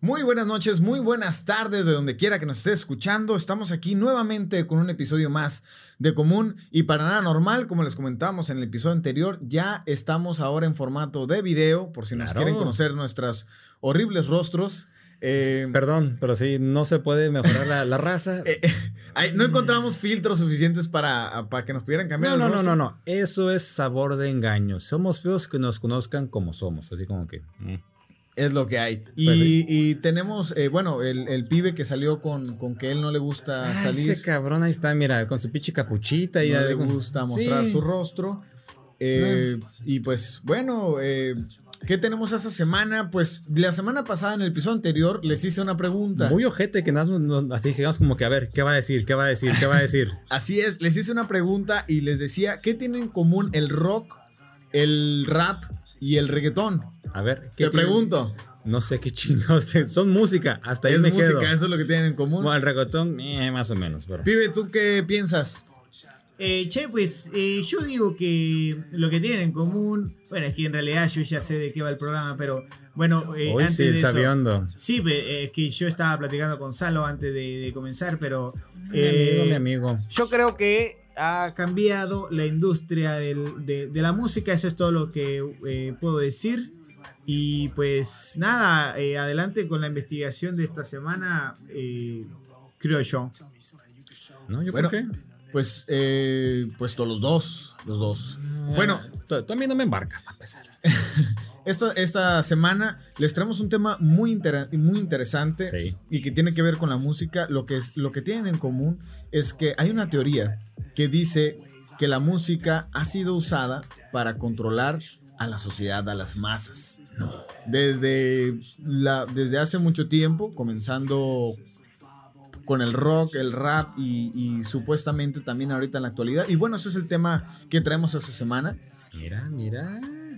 Muy buenas noches, muy buenas tardes de donde quiera que nos esté escuchando. Estamos aquí nuevamente con un episodio más de Común y para nada normal, como les comentamos en el episodio anterior, ya estamos ahora en formato de video, por si nos quieren conocer nuestros horribles rostros. Eh, Perdón, pero sí, no se puede mejorar la, la raza. eh, ay, no encontramos filtros suficientes para, para que nos pudieran cambiar No, el no, no, rostro. no, no. Eso es sabor de engaño. Somos feos que nos conozcan como somos. Así como que. mm. Es lo que hay. Y, Pues sí. y tenemos, eh, bueno, el, el pibe que salió con, con que él no le gusta Ah, salir. ese cabrón ahí está, mira, con su pinche capuchita y no ya le gusta mostrar Sí. su rostro. Eh, Y pues bueno, eh, ¿qué tenemos esta semana? Pues la semana pasada en el episodio anterior les hice una pregunta. Muy ojete que nada, más nos- así llegamos como que a ver, ¿qué va a decir? ¿Qué va a decir? ¿Qué va a decir? Así es, les hice una pregunta y les decía, ¿qué tienen en común el rock, el rap y el reggaetón? A ver, ¿qué Te tiene? pregunto. No sé qué chingados. te- Son música, hasta ahí Es me música, quedo. eso es lo que tienen en común. Bueno, el reggaetón, eh, más o menos, pero. Pibe, ¿tú qué piensas? Eh, che, pues eh, yo digo que lo que tienen en común, bueno, es que en realidad yo ya sé de qué va el programa, pero bueno, eh, Hoy antes sí, de el eso, sabiondo. sí, pe- es que yo estaba platicando con Salo antes de, de comenzar, pero Mi eh, amigo, mi amigo. yo creo que ha cambiado la industria del- de, de la música, eso es todo lo que eh, puedo decir. Y pues nada, eh, adelante con la investigación de esta semana, eh, creo yo. ¿No? ¿Yo Bueno, por qué? Pues, eh, pues todos los dos, los dos. Bueno, Tú tú a mí no me embarcas para empezar. Esta, esta semana les traemos un tema muy, intera- muy interesante Sí. y que tiene que ver con la música. Lo que, es, lo que tienen en común es que hay una teoría que dice que la música ha sido usada para controlar a la sociedad, a las masas. Desde, la, desde hace mucho tiempo, comenzando con el rock, el rap y, y supuestamente también ahorita en la actualidad. Y bueno, ese es el tema que traemos esta semana. Mira, mira.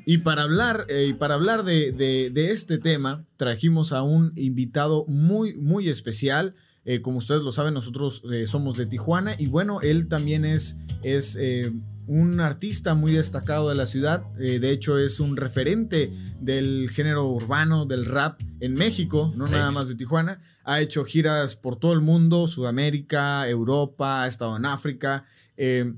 Y para hablar, eh, y para hablar de, de- de este tema, trajimos a un invitado muy, muy especial. Eh, como ustedes lo saben, nosotros eh, somos de Tijuana y bueno, él también es, es eh, un artista muy destacado de la ciudad. Eh, de hecho, es un referente del género urbano, del rap en México, no Sí. nada más de Tijuana. Ha hecho giras por todo el mundo, Sudamérica, Europa, ha estado en África. Eh,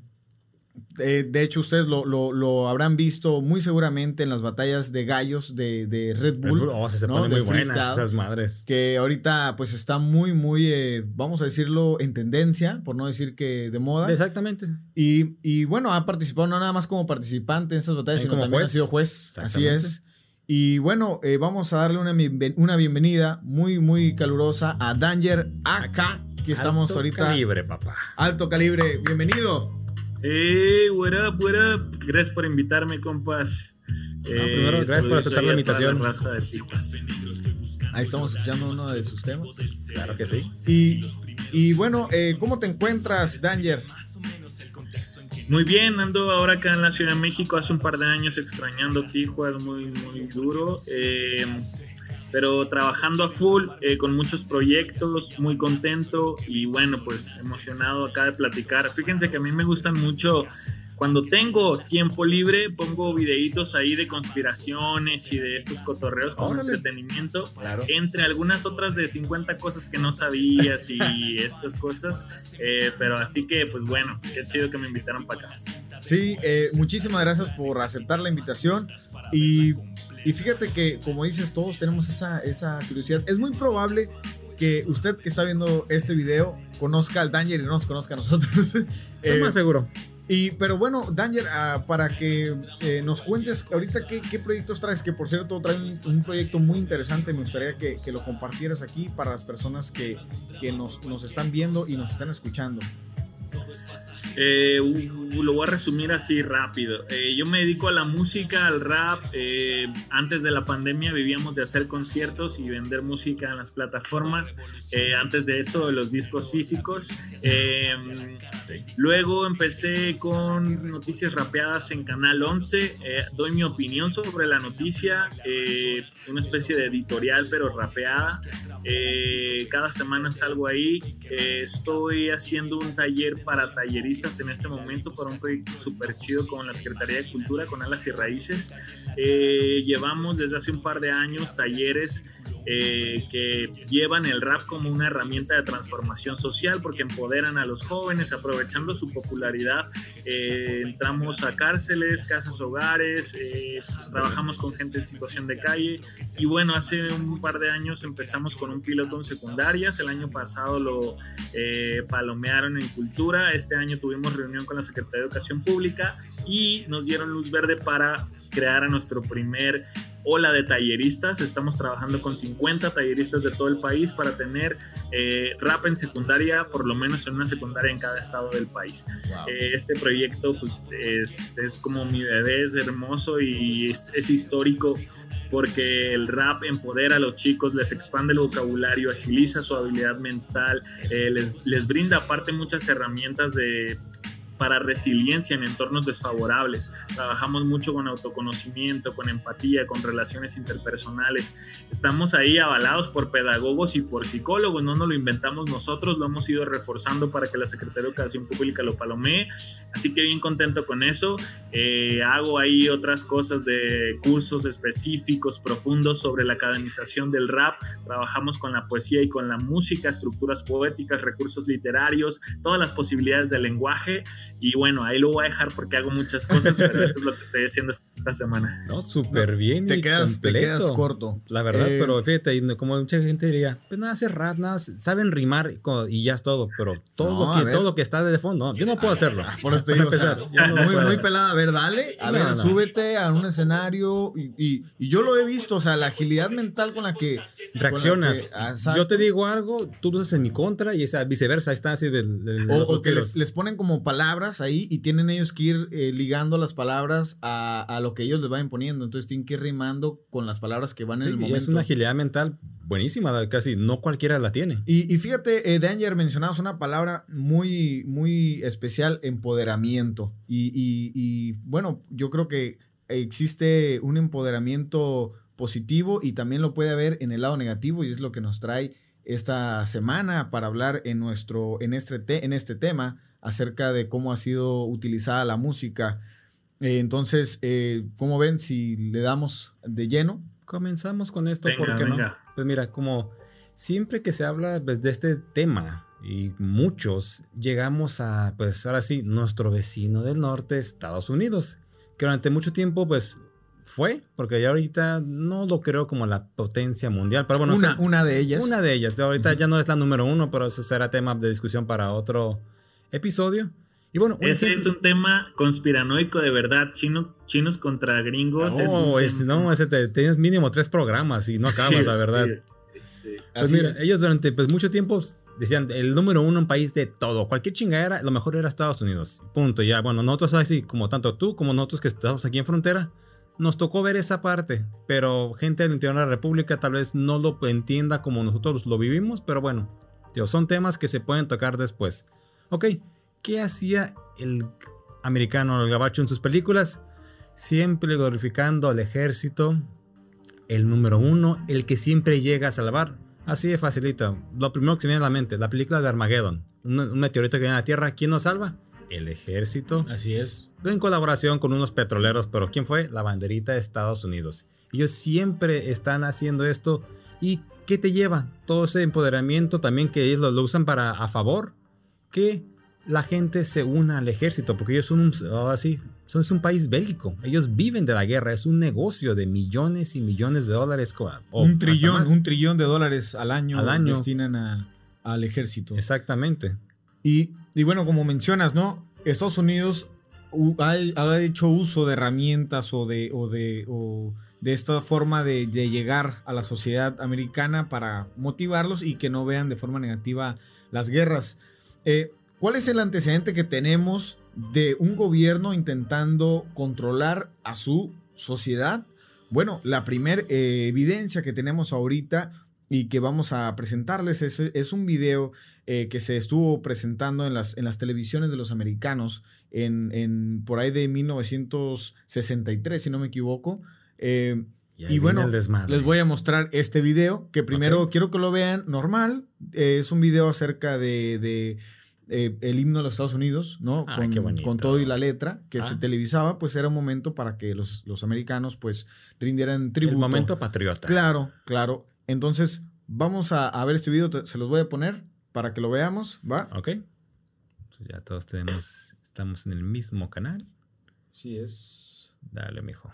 eh, de hecho, ustedes lo, lo- lo habrán visto muy seguramente en las batallas de gallos de, de Red Bull. Oh, se, se ¿no? ponen De muy buenas esas madres. Que ahorita pues está muy, muy, eh, vamos a decirlo, en tendencia, por no decir que de moda. Exactamente. Y, y bueno, ha participado no nada más como participante en esas batallas, sino como también ha juez. sido juez. Así es. Y bueno, eh, vamos a darle una, bienven- una bienvenida muy, muy calurosa a Danger AK, que estamos Alto ahorita. Calibre, papá. Alto calibre, bienvenido. Hey, what up, what up? Gracias por invitarme, compas. Eh, primero, gracias por aceptar la invitación. Ahí estamos escuchando uno de sus temas. Claro que sí. Y, y bueno, eh, ¿cómo te encuentras, Danger? Muy bien, ando ahora acá en la Ciudad de México, hace un par de años extrañando Tijuana, muy, muy duro. eh, pero trabajando a full, eh, con muchos proyectos, muy contento y bueno, pues emocionado acá de platicar. Fíjense que a mí me gustan mucho, cuando tengo tiempo libre, pongo videitos ahí de conspiraciones y de estos cotorreos como Órale. entretenimiento. Claro. entre algunas otras de 50 cosas que no sabías y estas cosas. eh, pero así que, pues bueno, qué chido que me invitaron para acá. Sí, eh, muchísimas gracias por aceptar la invitación. Y, y fíjate que, como dices, todos tenemos esa, esa curiosidad. Es muy probable que usted que está viendo este video conozca al Danger y no nos conozca a nosotros. Eh, más seguro. y, pero bueno, Danger, ah, para que eh, nos cuentes ahorita qué, qué proyectos traes, que por cierto trae un, un proyecto muy interesante, me gustaría que, que lo compartieras aquí para las personas que, que nos, nos están viendo y nos están escuchando. Eh, lo voy a resumir así rápido. Eh, yo me dedico a la música, al rap. Eh, antes de la pandemia vivíamos de hacer conciertos y vender música en las plataformas. Eh, antes de eso, los discos físicos. Eh, luego empecé con noticias rapeadas en Canal 11. Eh, doy mi opinión sobre la noticia, una especie de editorial, pero rapeada. Cada semana salgo ahí. Estoy haciendo un taller para talleristas en este momento para un proyecto súper chido con la Secretaría de Cultura, con Alas y Raíces. Eh, llevamos desde hace un par de años talleres eh, que llevan el rap como una herramienta de transformación social porque empoderan a los jóvenes, aprovechando su popularidad. Eh, entramos a cárceles, casas hogares, pues, trabajamos con gente en situación de calle y bueno, hace un par de años empezamos con un piloto en secundarias, el año pasado lo palomearon en cultura, este año tuvimos reunión con la Secretaría de Educación Pública y nos dieron luz verde para crear a nuestro primer ola de talleristas. Estamos trabajando con 50 talleristas de todo el país para tener eh, rap en secundaria, por lo menos en una secundaria en cada estado del país. Eh, este proyecto pues, es, es, como mi bebé, es hermoso y es, es, histórico porque el rap empodera a los chicos, les expande el vocabulario, agiliza su habilidad mental, eh, les, les brinda aparte muchas herramientas de para resiliencia en entornos desfavorables. Trabajamos mucho con autoconocimiento, con empatía, con relaciones interpersonales. Estamos ahí avalados por pedagogos y por psicólogos, no nos lo inventamos nosotros, lo hemos ido reforzando para que la Secretaría de Educación Pública lo palomee. Así que bien contento con eso. Eh, hago ahí otras cosas de cursos específicos, profundos sobre la academización del rap. Trabajamos con la poesía y con la música, estructuras poéticas, recursos literarios, todas las posibilidades del lenguaje y bueno, ahí lo voy a dejar porque hago muchas cosas, pero esto es lo que estoy haciendo esta semana. No, súper bien. Te, quedas, te quedas corto. La verdad, eh, pero fíjate, como mucha gente diría, pues nada, hace rap, nada, saben rimar y ya es todo, pero todo, lo, que, todo lo que está de fondo, yo no puedo hacerlo. Por eso te digo, muy, muy pelada. A ver, dale, a ver, súbete a un escenario y, y, yo lo he visto, o sea, la agilidad mental con la que reaccionas. yo te digo algo, tú lo haces en mi contra y esa viceversa, está así. o, que les, les ponen como palabras ahí y tienen ellos que ir eh, ligando las palabras a, lo que ellos les van imponiendo. Entonces tienen que ir rimando con las palabras que van en el momento. es una agilidad mental buenísima, casi no cualquiera la tiene. Y, fíjate, eh, Danger mencionabas una palabra muy, muy especial, empoderamiento. y bueno, yo creo que existe un empoderamiento positivo y también lo puede haber en el lado negativo y es lo que nos trae esta semana para hablar en nuestro en este en este tema acerca de cómo ha sido utilizada la música. Eh, entonces, eh, ¿cómo ven si le damos de lleno? Comenzamos con esto, porque no? Pues mira, como siempre que se habla pues, de este tema, y muchos llegamos a, pues ahora sí, nuestro vecino del norte, Estados Unidos, que durante mucho tiempo, pues fue, porque ya ahorita no lo creo como la potencia mundial, pero bueno. Una, una de ellas. Una de ellas. Ahorita ya no es la número uno, pero eso será tema de discusión para otro, episodio. Y bueno, ese es un tema conspiranoico de verdad, chino, chinos contra gringos. No, es, no ese tienes mínimo tres programas y no acabas, la verdad. Pues mira, ellos durante pues, mucho tiempo decían el número uno en país de todo, cualquier chingadera, lo mejor era Estados Unidos. Punto. Ya, bueno, nosotros así, como tanto tú como nosotros que estamos aquí en frontera, nos tocó ver esa parte, pero gente del interior de la República tal vez no lo entienda como nosotros lo vivimos, pero bueno, tío, son temas que se pueden tocar después. Ok, ¿qué hacía el americano, el gabacho en sus películas? Siempre glorificando al ejército, el número uno, el que siempre llega a salvar. Así de facilito. Lo primero que se viene a la mente, la película de Armageddon. Un, meteorito que viene a la Tierra, ¿quién nos salva? El ejército. Así es. En colaboración con unos petroleros, pero ¿quién fue? La banderita de Estados Unidos. Ellos siempre están haciendo esto. ¿Y qué te lleva? Todo ese empoderamiento también que ellos lo usan para a favor que la gente se una al ejército, porque ellos son un, así, son, un país bélico. Ellos viven de la guerra, es un negocio de millones y millones de dólares. un trillón, un trillón de dólares al año, al año. destinan al ejército. Exactamente. Y, bueno, como mencionas, ¿no? Estados Unidos ha, hecho uso de herramientas o de, o de, de esta forma de, llegar a la sociedad americana para motivarlos y que no vean de forma negativa las guerras. Eh, ¿Cuál es el antecedente que tenemos de un gobierno intentando controlar a su sociedad? Bueno, la primera eh, evidencia que tenemos ahorita y que vamos a presentarles es, un video eh, que se estuvo presentando en las, en las televisiones de los americanos en, por ahí de 1963, si no me equivoco. Eh, y, bueno, les voy a mostrar este video, que primero quiero que lo vean normal. es un video acerca de eh, el himno de los Estados Unidos, ¿no? Ah, con, todo y la letra que se Ah. televisaba, pues era un momento para que los, los americanos pues rindieran tributo. El momento patriota. Claro, claro. Entonces, vamos a, a ver este video, te- se los voy a poner para que lo veamos, ¿va? Ok. Ya todos tenemos, estamos en el mismo canal. Sí, es. Dale, mijo.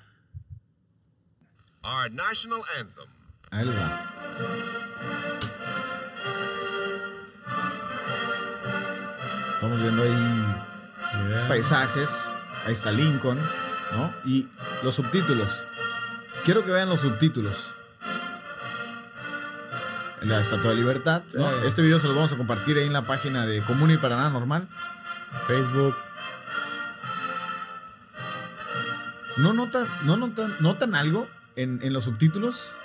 Our national anthem. Ahí va. Estamos viendo ahí paisajes. Ahí está Lincoln, ¿no? Y los subtítulos. Quiero que vean los subtítulos. La Estatua de Libertad, ¿no? Sí. Este video se lo vamos a compartir ahí en la página de Común y para nada normal. Facebook. ¿No notan, no notan, notan algo en, en los subtítulos?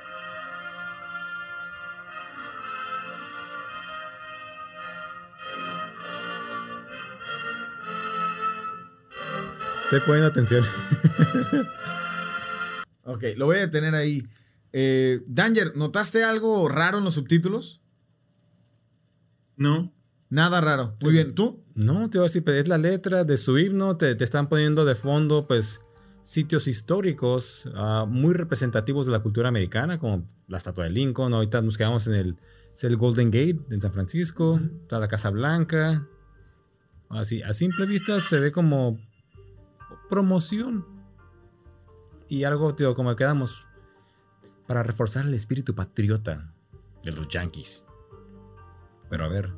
Estoy poniendo atención. Ok, lo voy a detener ahí. Eh, Danger, ¿notaste algo raro en los subtítulos? No. Nada raro. Muy bien, ¿tú? No, te voy a decir, pero es la letra de su himno. Te, te están poniendo de fondo, pues, sitios históricos ah, muy representativos de la cultura americana, como la estatua de Lincoln. Ahorita nos quedamos en el, es el Golden Gate en San Francisco. Está la Casa Blanca. Así, a simple vista se ve como promoción. Y algo, tío, como quedamos. Para reforzar el espíritu patriota de los Yankees. Pero a ver,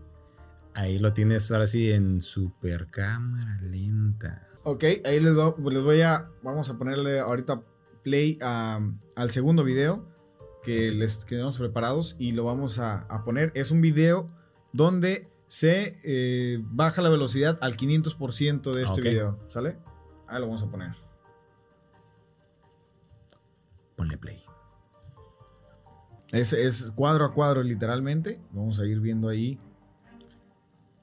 ahí lo tienes ahora sí en super cámara lenta. Ok, ahí les, do- les voy a. Vamos a ponerle ahorita play al segundo video que les quedamos preparados y lo vamos a, a poner. Es un video donde se eh, baja la velocidad al 500% de este video. ¿Sale? Ahí lo vamos a poner. Ponle play. Es, es cuadro a cuadro, literalmente. Vamos a ir viendo ahí.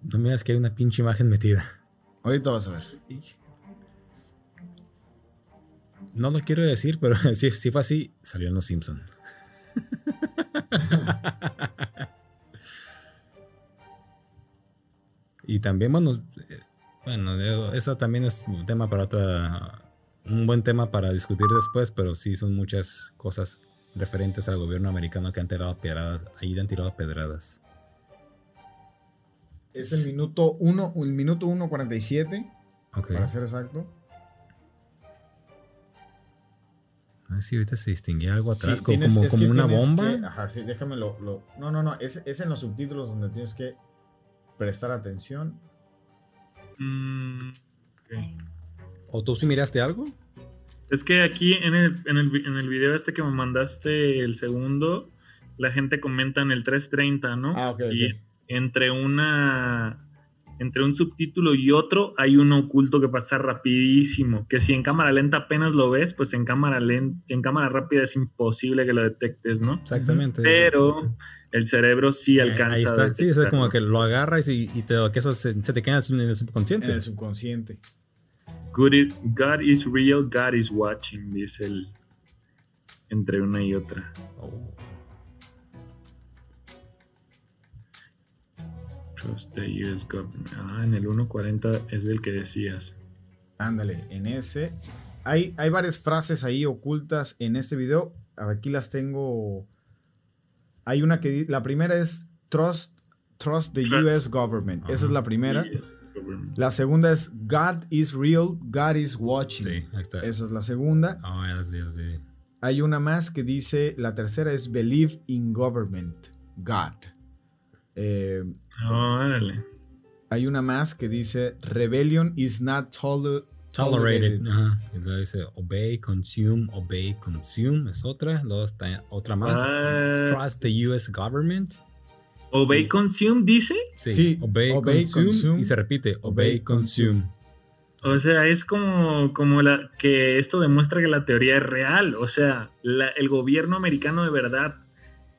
No me digas que hay una pinche imagen metida. Ahorita vas a ver. No lo quiero decir, pero si, si fue así, salió en Los Simpson. y también, bueno, eh, bueno, eso también es un tema para otra, un buen tema para discutir después, pero sí son muchas cosas referentes al gobierno americano que han tirado pedradas, ahí han tirado pedradas. Es el minuto 1, el minuto 1.47, Ok. para ser exacto. A ver si ahorita se distinguía algo atrás, Sí, como, tienes- como, una bomba. que- ajá, sí, déjame lo, lo- No, no, no. Es, es en los subtítulos donde tienes que prestar atención. Mm, ok. ¿O tú sí miraste algo? Es que aquí en el, en, el, en el video este que me mandaste, el segundo, la gente comenta en el 330, ¿no? Ah, ok, Y ok. entre una. Entre un subtítulo y otro hay uno oculto que pasa rapidísimo. Que si en cámara lenta apenas lo ves, pues en cámara len- en cámara rápida es imposible que lo detectes, ¿no? Exactamente. Pero el cerebro sí Eh, alcanza. Ahí a está. Sí, es como que lo agarras y, y te, que eso se, se te queda en el En subconsciente. el subconsciente. Good i- God is real, God is watching, dice el. Entre una y otra. Oh. Trust the US government. Ah, en el 1.40 es del que decías. Ándale, en ese. Hay, hay varias frases ahí ocultas en este video. Aquí las tengo. Hay una que la primera es Trust, trust the Trust. US government. Esa es la primera. La segunda es God is real, God is watching. Sí, ahí está. Esa es la segunda. Oh, vi, las vi. Hay una más que dice, la tercera es believe in government, God. Eh, Órale. hay una más que dice rebellion is not tol- Tolerated. tolerated. Ajá. Y luego dice obey, consume, obey, consume. Es otra. Luego está otra más. Ah. Trust the US government. Obey Consume dice. Sí. Sí, Obey, obey, consume, consume. Y se repite. Obey, consume. O sea, es como, como la, que esto demuestra que la teoría es real. O sea, la- el gobierno americano de verdad.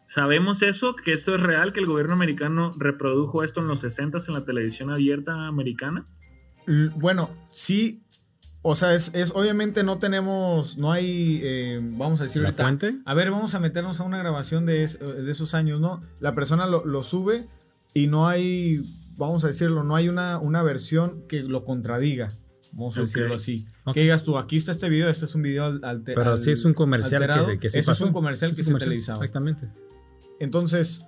¿Sabemos eso? ¿Que esto es real? ¿Que el gobierno americano reprodujo esto en los 60 en la televisión abierta americana? L- Bueno, sí. O sea, es, es- obviamente no tenemos, no hay, eh, vamos a decir ¿La ahorita. fuente? A ver, vamos a meternos a una grabación de, es- de esos años, ¿no? La persona lo, lo sube y no hay vamos a decirlo, no hay una, una versión que lo contradiga. Vamos a decirlo así. Que digas tú, aquí está este video, este es un video alterado. Pero sí es un comercial que, que, es un comercial que se televisaba. Exactamente. Entonces,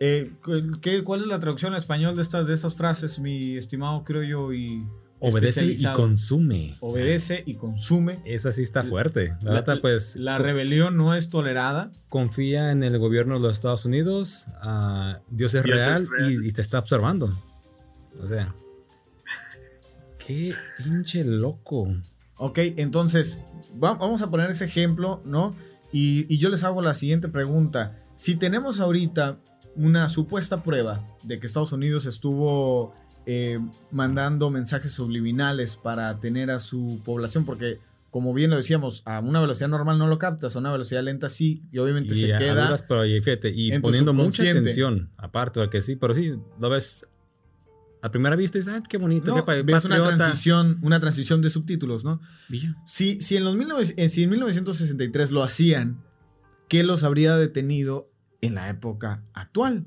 eh, ¿qué, ¿cuál es la traducción al español de estas, de estas frases, mi estimado creo yo? Y Obedece y consume. Obedece y consume. Esa sí está fuerte. La, pues. La rebelión no es tolerada. Confía en el gobierno de los Estados Unidos. Dios es real, Y, te está observando. O sea. Qué pinche loco. Ok, entonces, vamos a poner ese ejemplo, ¿no? Y, y yo les hago la siguiente pregunta. Si tenemos ahorita una supuesta prueba de que Estados Unidos estuvo eh, mandando mensajes subliminales para tener a su población, porque como bien lo decíamos, a una velocidad normal no lo captas, a una velocidad lenta sí, y obviamente se queda. pero, y, fíjate, y poniendo mucha atención, aparte de que sí, pero sí, lo ves a primera vista y dices, ah, qué bonito, qué ves una transición, una transición de subtítulos, ¿no? Si, si, en los eh, si en 1963 lo hacían, ¿qué los habría detenido en la época actual?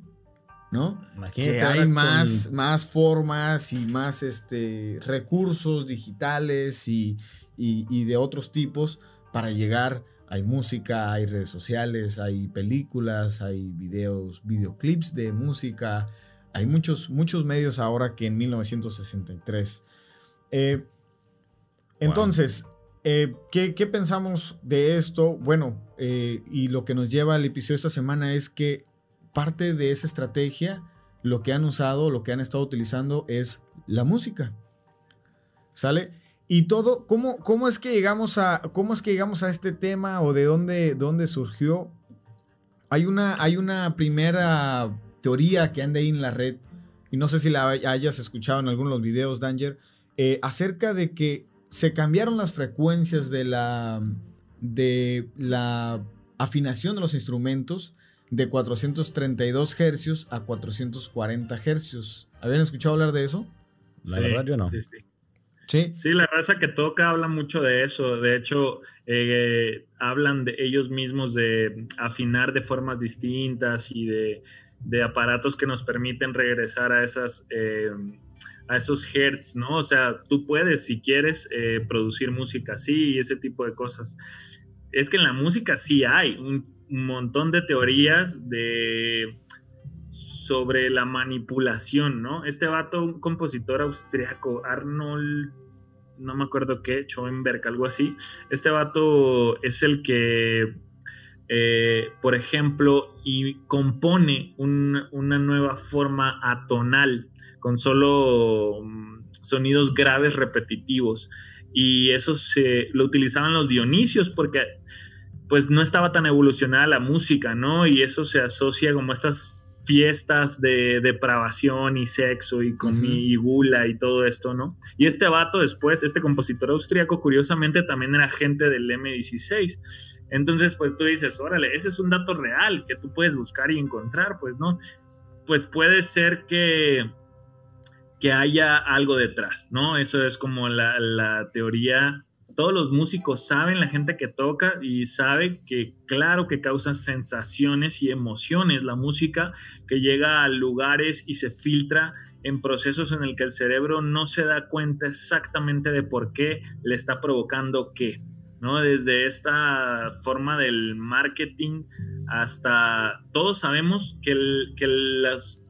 ¿No? que hay más, más formas y más este, recursos digitales y, de otros tipos para llegar. Hay música, hay redes sociales, hay películas, hay videos, videoclips de música. Hay muchos, muchos medios ahora que en 1963. Eh, entonces, eh, ¿qué, pensamos de esto? Bueno, eh, y lo que nos lleva al episodio esta semana es que parte de esa estrategia, lo que han usado, lo que han estado utilizando es la música. ¿Sale? Y todo, ¿cómo, cómo, es, que llegamos a, cómo es que llegamos a este tema o de dónde, dónde surgió? Hay una, hay una primera teoría que anda ahí en la red, y no sé si la hayas escuchado en algunos videos, Danger, eh, acerca de que se cambiaron las frecuencias de la, de la afinación de los instrumentos de 432 hercios a 440 hercios. ¿Habían escuchado hablar de eso? La verdad yo no. Sí, sí. la raza que toca habla mucho de eso. De hecho, eh, hablan de ellos mismos de afinar de formas distintas y de, aparatos que nos permiten regresar a esas... Eh, a esos hertz, ¿no? O sea, tú puedes, si quieres, eh, producir música así y ese tipo de cosas. Es que en la música sí hay un un montón de teorías de sobre la manipulación, ¿no? Este vato, un compositor austriaco, Arnold, no me acuerdo qué, Schoenberg, algo así. Este vato es el que, eh, por ejemplo, compone una nueva forma atonal con solo mm, sonidos graves repetitivos. Y eso se lo utilizaban los dionisios porque pues no estaba tan evolucionada la música, ¿no? Y eso se asocia como estas fiestas de depravación y sexo y con mi gula y todo esto, ¿no? Y este vato después, este compositor austríaco, curiosamente también era agente del M16. Entonces, pues tú dices, órale, ese es un dato real que tú puedes buscar y encontrar, pues, ¿no? Pues puede ser que, que haya algo detrás, ¿no? Eso es como la, la teoría todos los músicos saben, la gente que toca y sabe que claro que causa sensaciones y emociones la música que llega a lugares y se filtra en procesos en el que el cerebro no se da cuenta exactamente de por qué le está provocando qué. ¿no? Desde esta forma del marketing hasta todos sabemos que, que las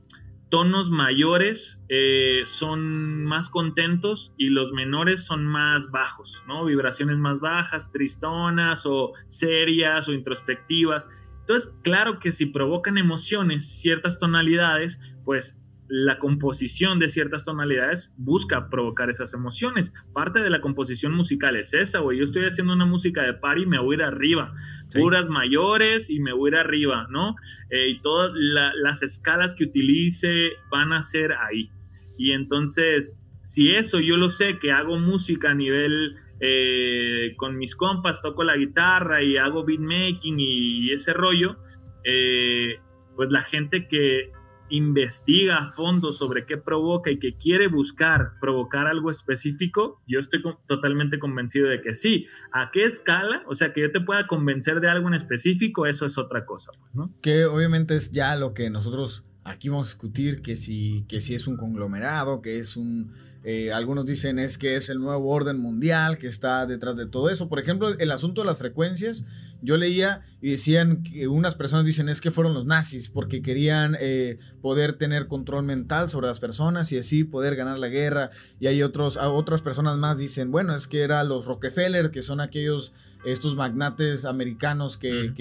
tonos mayores eh, son más contentos y los menores son más bajos, ¿no? Vibraciones más bajas, tristonas o serias o introspectivas. Entonces, claro que si provocan emociones ciertas tonalidades, pues la composición de ciertas tonalidades busca provocar esas emociones. Parte de la composición musical es esa, güey. Yo estoy haciendo una música de par y me voy a ir arriba. Puras mayores y me voy a ir arriba, ¿no? Eh, y todas las escalas que utilice van a ser ahí. Y entonces, si eso yo lo sé, que hago música a nivel eh, con mis compas, toco la guitarra y hago beatmaking y, y ese rollo, eh, pues la gente que investiga a fondo sobre qué provoca y que quiere buscar provocar algo específico, yo estoy totalmente convencido de que sí. ¿A qué escala? O sea, que yo te pueda convencer de algo en específico, eso es otra cosa, pues, ¿no? Que obviamente es ya lo que nosotros aquí vamos a discutir que si, que si es un conglomerado, que es un... Eh, algunos dicen es que es el nuevo orden mundial que está detrás de todo eso. Por ejemplo, el asunto de las frecuencias, yo leía y decían que unas personas dicen es que fueron los nazis porque querían eh, poder tener control mental sobre las personas y así poder ganar la guerra. Y hay otros, otras personas más dicen, bueno, es que eran los Rockefeller, que son aquellos estos magnates americanos que,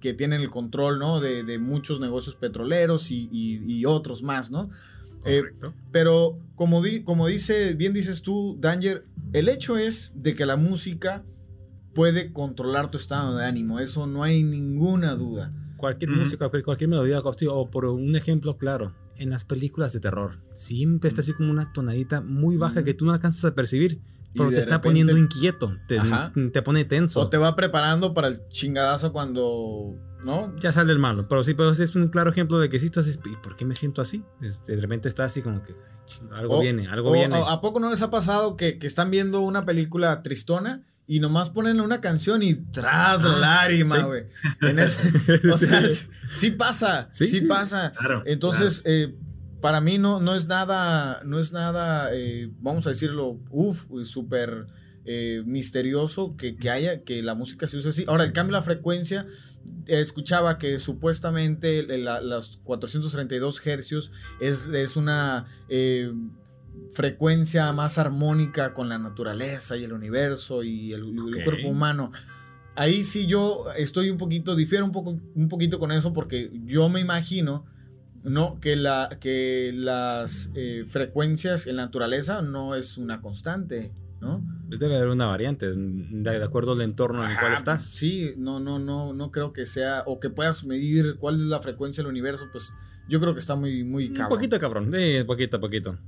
que, tienen el control ¿no? de, de muchos negocios petroleros y, y, otros más, ¿no? Eh, pero como, di, como dice, bien dices tú, Danger, el hecho es de que la música puede controlar tu estado de ánimo, eso no hay ninguna duda. Cualquier música, cualquier melodía, o por un ejemplo claro, en las películas de terror, siempre está así como una tonadita muy baja que tú no alcanzas a percibir pero te está poniendo inquieto, te, te, pone tenso. O te va preparando para el chingadazo cuando, ¿no? Ya sale el malo. Pero sí, pero es un claro ejemplo de que si estás, ¿y por qué me siento así? De repente está así como que algo viene, algo viene. ¿A poco no les ha pasado que, que están viendo una película tristona? Y nomás ponen una canción y tras la ah, lágrima, güey. o sea, sí, pasa, sí, pasa. Entonces, Eh, para mí no, no es nada, no es nada, eh, vamos a decirlo, uff, súper eh, misterioso que, haya, que la música se use así. Ahora, el cambio de la frecuencia, escuchaba que supuestamente los 432 hercios es, es una eh, frecuencia más armónica con la naturaleza y el universo y el, cuerpo humano. Ahí sí yo estoy un poquito, difiero un, poco, un poquito con eso porque yo me imagino no, que, la, que las eh, frecuencias en la naturaleza no es una constante, ¿no? Debe haber una variante, de, acuerdo al entorno en el cual estás. Sí, no, no, no, no creo que sea, o que puedas medir cuál es la frecuencia del universo, pues yo creo que está muy, muy cabrón. Un poquito cabrón, eh, poquito poquito.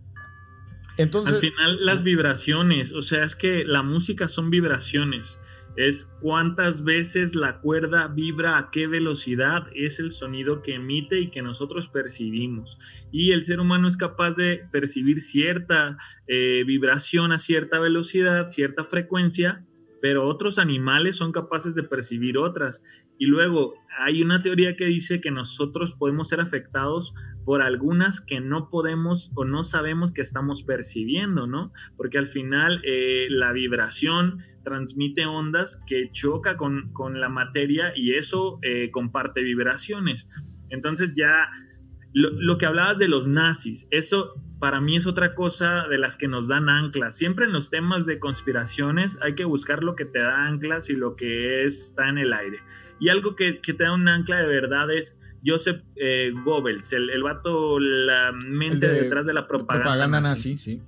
Entonces, Al final las vibraciones, o sea, es que la música son vibraciones es cuántas veces la cuerda vibra, a qué velocidad es el sonido que emite y que nosotros percibimos. Y el ser humano es capaz de percibir cierta eh, vibración a cierta velocidad, cierta frecuencia, pero otros animales son capaces de percibir otras. Y luego hay una teoría que dice que nosotros podemos ser afectados por algunas que no podemos o no sabemos que estamos percibiendo, ¿no? Porque al final eh, la vibración transmite ondas que choca con, la materia y eso eh, comparte vibraciones. Entonces ya lo, que hablabas de los nazis, eso para mí es otra cosa de las que nos dan anclas. Siempre en los temas de conspiraciones hay que buscar lo que te da anclas y lo que está en el aire. Y algo que, te da un ancla de verdad es Joseph eh, Goebbels, el, el, vato, la mente detrás de la propaganda. Propaganda nazi, sí.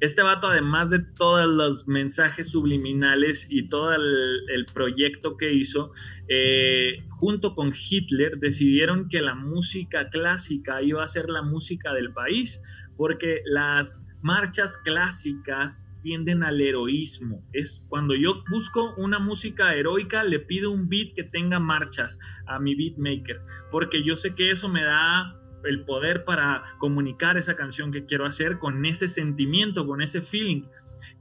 Este vato, además de todos los mensajes subliminales y todo el, proyecto que hizo, eh, junto con Hitler decidieron que la música clásica iba a ser la música del país, porque las marchas clásicas tienden al heroísmo. Es cuando yo busco una música heroica, le pido un beat que tenga marchas a mi beatmaker, porque yo sé que eso me da el poder para comunicar esa canción que quiero hacer con ese sentimiento, con ese feeling.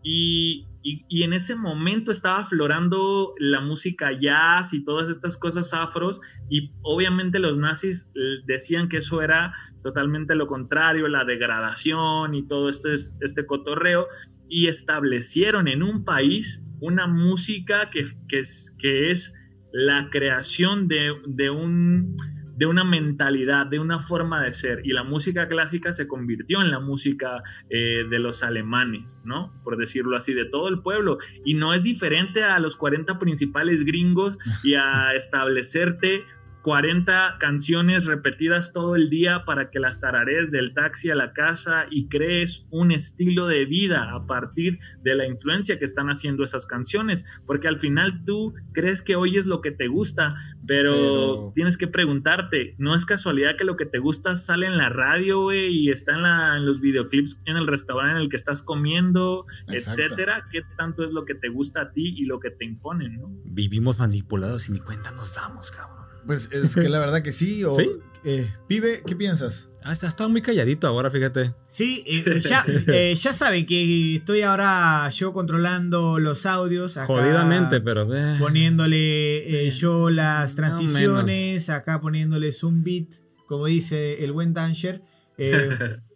Y, en ese momento estaba aflorando la música jazz y todas estas cosas afros y obviamente los nazis eh, decían que eso era totalmente lo contrario, la degradación y todo este, este cotorreo y establecieron en un país una música que, que, es, que es la creación de, de un de una mentalidad, de una forma de ser. Y la música clásica se convirtió en la música eh, de los alemanes, ¿no? Por decirlo así, de todo el pueblo. Y no es diferente a los 40 principales gringos y a establecerte 40 canciones repetidas todo el día para que las tararees del taxi a la casa y crees un estilo de vida a partir de la influencia que están haciendo esas canciones, porque al final tú crees que oyes lo que te gusta, pero, tienes que preguntarte, no es casualidad que lo que te gusta sale en la radio, y está en, la, en, los videoclips en el restaurante en el que estás comiendo, etcétera, qué tanto es lo que te gusta a ti y lo que te imponen, ¿no? Vivimos manipulados y ni cuenta nos damos, cabrón. Pues es que la verdad que sí. O, ¿Sí? Eh, Pibe, ¿qué piensas? Ah, está, estado muy calladito ahora, fíjate. Sí, eh, ya, eh, ya sabe que estoy ahora yo controlando los audios. Jodidamente, pero. Poniéndole yo las transiciones, acá poniéndoles un beat como dice el buen Danger. Eh,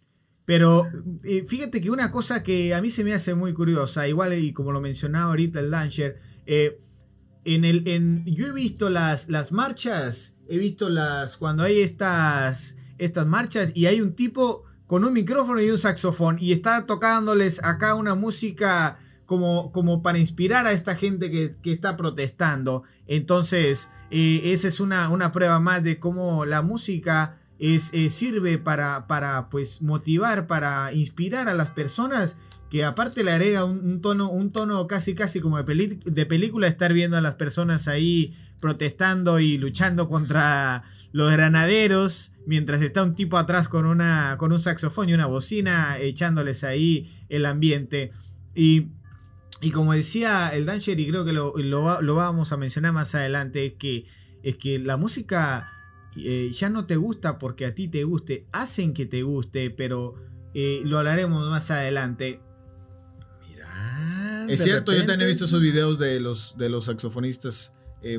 pero eh, fíjate que una cosa que a mí se me hace muy curiosa, igual y como lo mencionaba ahorita el Danger, en el, en, yo he visto las, las marchas, he visto las cuando hay estas, estas marchas y hay un tipo con un micrófono y un saxofón y está tocándoles acá una música como, como para inspirar a esta gente que, está protestando. Entonces, eh, esa es una, una, prueba más de cómo la música es, eh, sirve para, para pues, motivar, para inspirar a las personas que aparte le agrega un, tono, un tono casi casi como de, de película estar viendo a las personas ahí protestando y luchando contra los granaderos, mientras está un tipo atrás con, una, con un saxofón y una bocina echándoles ahí el ambiente. Y, y como decía el Danger, y creo que lo, lo, vamos a mencionar más adelante, es que, es que la música eh, ya no te gusta porque a ti te guste, hacen que te guste, pero eh, lo hablaremos más adelante. Es cierto, yo también he visto esos videos de los, de los saxofonistas eh,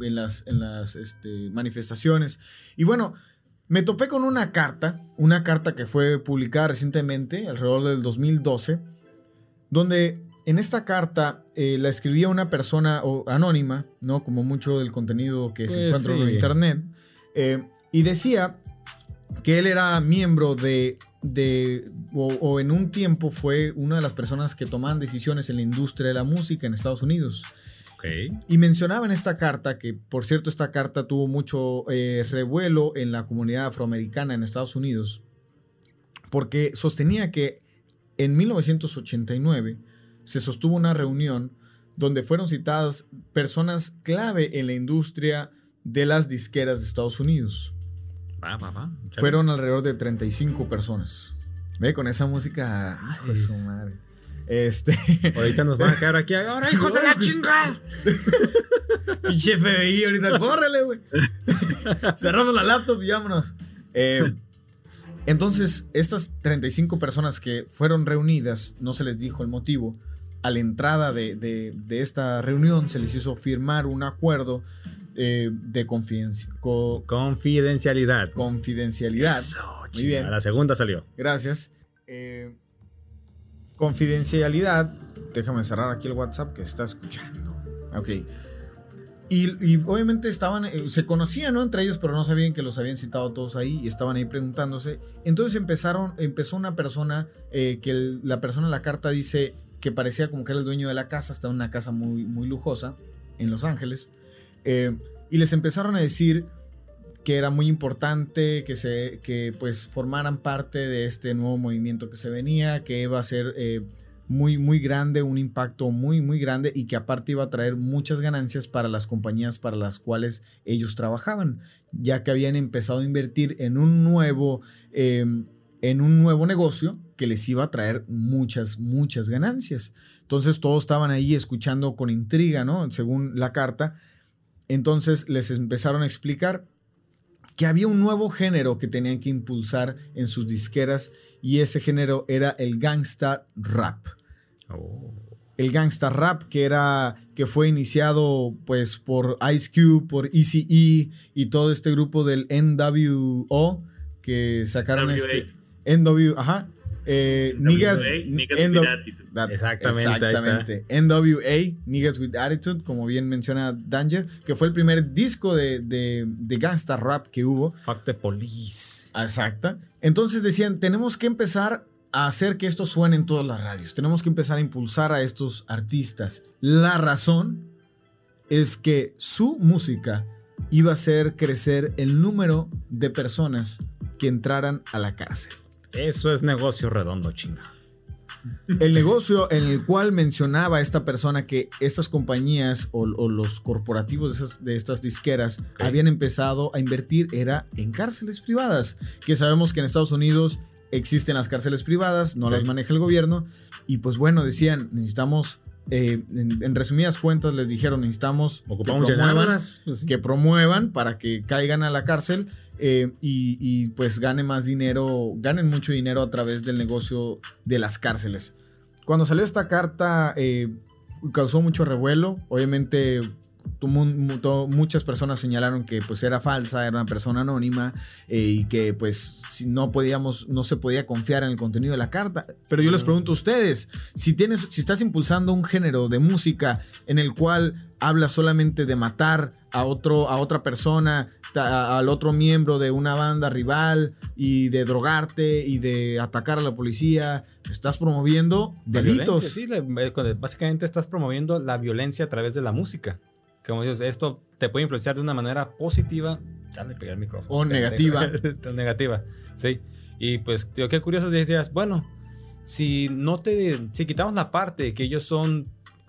en las, en las este, manifestaciones. Y bueno, me topé con una carta, una carta que fue publicada recientemente, alrededor del 2012, donde en esta carta eh, la escribía una persona anónima, ¿no? Como mucho del contenido que se pues encuentra en internet, eh, y decía que él era miembro de, de o, o, en un tiempo fue una de las personas que tomaban decisiones en la industria de la música en Estados Unidos. Y mencionaba en esta carta, que por cierto esta carta tuvo mucho eh, revuelo en la comunidad afroamericana en Estados Unidos, porque sostenía que en 1989 se sostuvo una reunión donde fueron citadas personas clave en la industria de las disqueras de Estados Unidos. Fueron alrededor de 35 personas. Ve con esa música. Hijo de su madre. Este. Ahorita nos van a quedar aquí. ¡Ahora, hijos de la chingada! Pinche FBI, ahorita, córrele, güey. Cerramos la laptop y vámonos. Eh, entonces, estas 35 personas que fueron reunidas, no se les dijo el motivo. A la entrada de, esta reunión se les hizo firmar un acuerdo eh, de confidencialidad. Confidencialidad. Muy bien. A la segunda salió. Gracias. Eh, Confidencialidad. Déjame cerrar aquí el WhatsApp que se está escuchando. Ok. Y, obviamente estaban, eh, se conocían ¿no? entre ellos, pero no sabían que los habían citado todos ahí y estaban ahí preguntándose. Entonces empezaron, empezó una persona, eh, que la persona en la carta dice que parecía como que era el dueño de la casa, estaba en una casa muy, muy lujosa en Los Ángeles. Eh, y les empezaron a decir que era muy importante que se que pues formaran parte de este nuevo movimiento que se venía que iba a ser eh, muy muy grande un impacto muy muy grande y que aparte iba a traer muchas ganancias para las compañías para las cuales ellos trabajaban ya que habían empezado a invertir en un nuevo em, en un nuevo negocio que les iba a traer muchas muchas ganancias. Entonces todos estaban ahí escuchando con intriga no según la carta entonces les empezaron a explicar que había un nuevo género que tenían que impulsar en sus disqueras y ese género era el gangsta rap. Oh. El gangsta rap que era que fue iniciado pues por Ice Cube, por ECE y todo este grupo del NWO que sacaron este NW, ajá, eh, niggas, with attitude. exactamente. NWA, Niggas with Attitude, como bien menciona Danger, que fue el primer disco de, de, de gangsta rap que hubo. Fuck the police. Exacto. Entonces decían, tenemos que empezar a hacer que esto suene en todas las radios. Tenemos que empezar a impulsar a estos artistas. La razón es que su música iba a hacer crecer el número de personas que entraran a la cárcel. Eso es negocio redondo, chinga. El negocio en el cual mencionaba esta persona que estas compañías o, los corporativos de, estas disqueras habían empezado a invertir era en cárceles privadas, que sabemos que en Estados Unidos existen las cárceles privadas, no las maneja el gobierno, y pues bueno, decían, necesitamos, eh, en, resumidas cuentas les dijeron, necesitamos pues que promuevan para que caigan a la cárcel eh, y, pues gane más dinero, ganen mucho dinero a través del negocio de las cárceles. Cuando salió esta carta eh, causó mucho revuelo, obviamente muchas personas señalaron que pues era falsa, era una persona anónima eh, y que pues no podíamos, no se podía confiar en el contenido de la carta. Pero yo les pregunto a ustedes, si tienes, si estás impulsando un género de música en el cual habla solamente de matar a otro, a otra persona, al otro miembro de una banda rival y de drogarte y de atacar a la policía, estás promoviendo delitos. Sí, eh, básicamente estás promoviendo la violencia a través de la música como dices, esto te puede influenciar de una manera positiva. pegar el micrófono. O negativa. negativa, sí. Y pues, tío, qué curioso decías, bueno, si no te, si quitamos la parte que ellos son,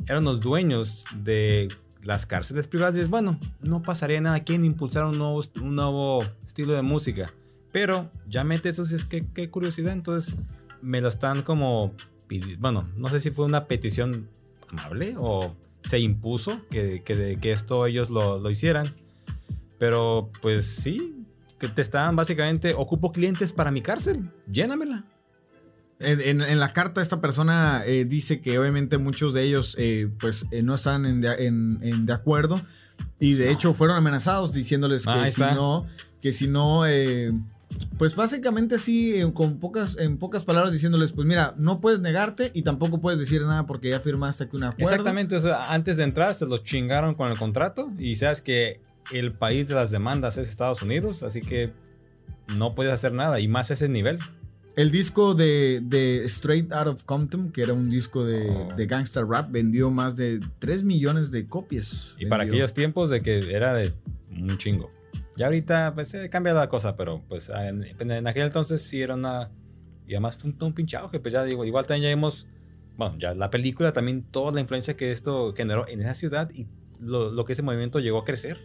eran los dueños de las cárceles privadas, dices, bueno, no pasaría nada aquí en impulsar un nuevo, un nuevo estilo de música. Pero ya mete eso, es que qué curiosidad, entonces me lo están como, bueno, no sé si fue una petición amable o se impuso que, que, esto ellos lo, hicieran. Pero pues sí, que te estaban básicamente, ocupo clientes para mi cárcel, llénamela. En, la carta esta persona eh, dice que obviamente muchos de ellos eh, pues eh, no están en de, acuerdo y de hecho fueron amenazados diciéndoles que si no, que si no pues básicamente sí, con pocas, en pocas palabras diciéndoles, pues mira, no puedes negarte y tampoco puedes decir nada porque ya firmaste aquí una acuerdo. Exactamente, antes de entrar se los chingaron con el contrato y sabes que el país de las demandas es Estados Unidos, así que no puedes hacer nada y más ese nivel. El disco de, de, Straight Out of Compton, que era un disco de, oh. de gangster rap, vendió más de 3 millones de copias. Y para aquellos tiempos de que era de un chingo. Ya ahorita pues se cambia la cosa, pero pues en, aquel entonces sí era una... Y además fue un, pinchado que pues ya digo, igual también ya vimos, bueno, ya la película también toda la influencia que esto generó en esa ciudad y lo, que ese movimiento llegó a crecer.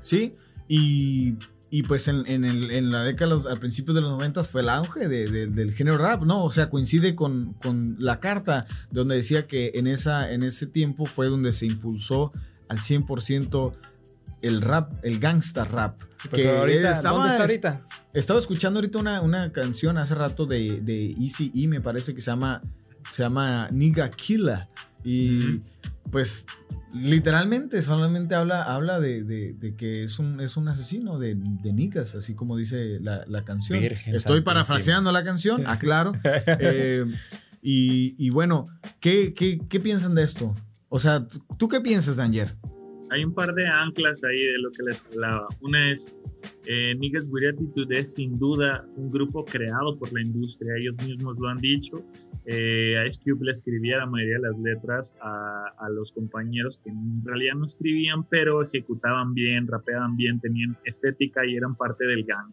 Sí, y, y pues en, en, el, en, la década, al principio de los 90 fue el auge de, del género rap, ¿no? O sea, coincide con, con la carta donde decía que en, esa, en ese tiempo fue donde se impulsó al 100% el rap, el gangsta rap. que ahorita, estaba, está ahorita? Estaba escuchando ahorita una, una canción hace rato de, de Easy E, me parece que se llama, se llama Nigga Killa. Y pues literalmente solamente habla, habla de, de, que es un, es un asesino de, de niggas, así como dice la, la canción. Estoy parafraseando la canción, aclaro. Eh, y, y, bueno, ¿qué, ¿qué, qué, piensan de esto? O sea, ¿tú qué piensas, Danger? Hay un par de anclas ahí de lo que les hablaba. Una es eh, Niggas with Attitude es sin duda un grupo creado por la industria, ellos mismos lo han dicho. Eh, Ice Cube le escribía la mayoría de las letras a, a, los compañeros que en realidad no escribían, pero ejecutaban bien, rapeaban bien, tenían estética y eran parte del gang.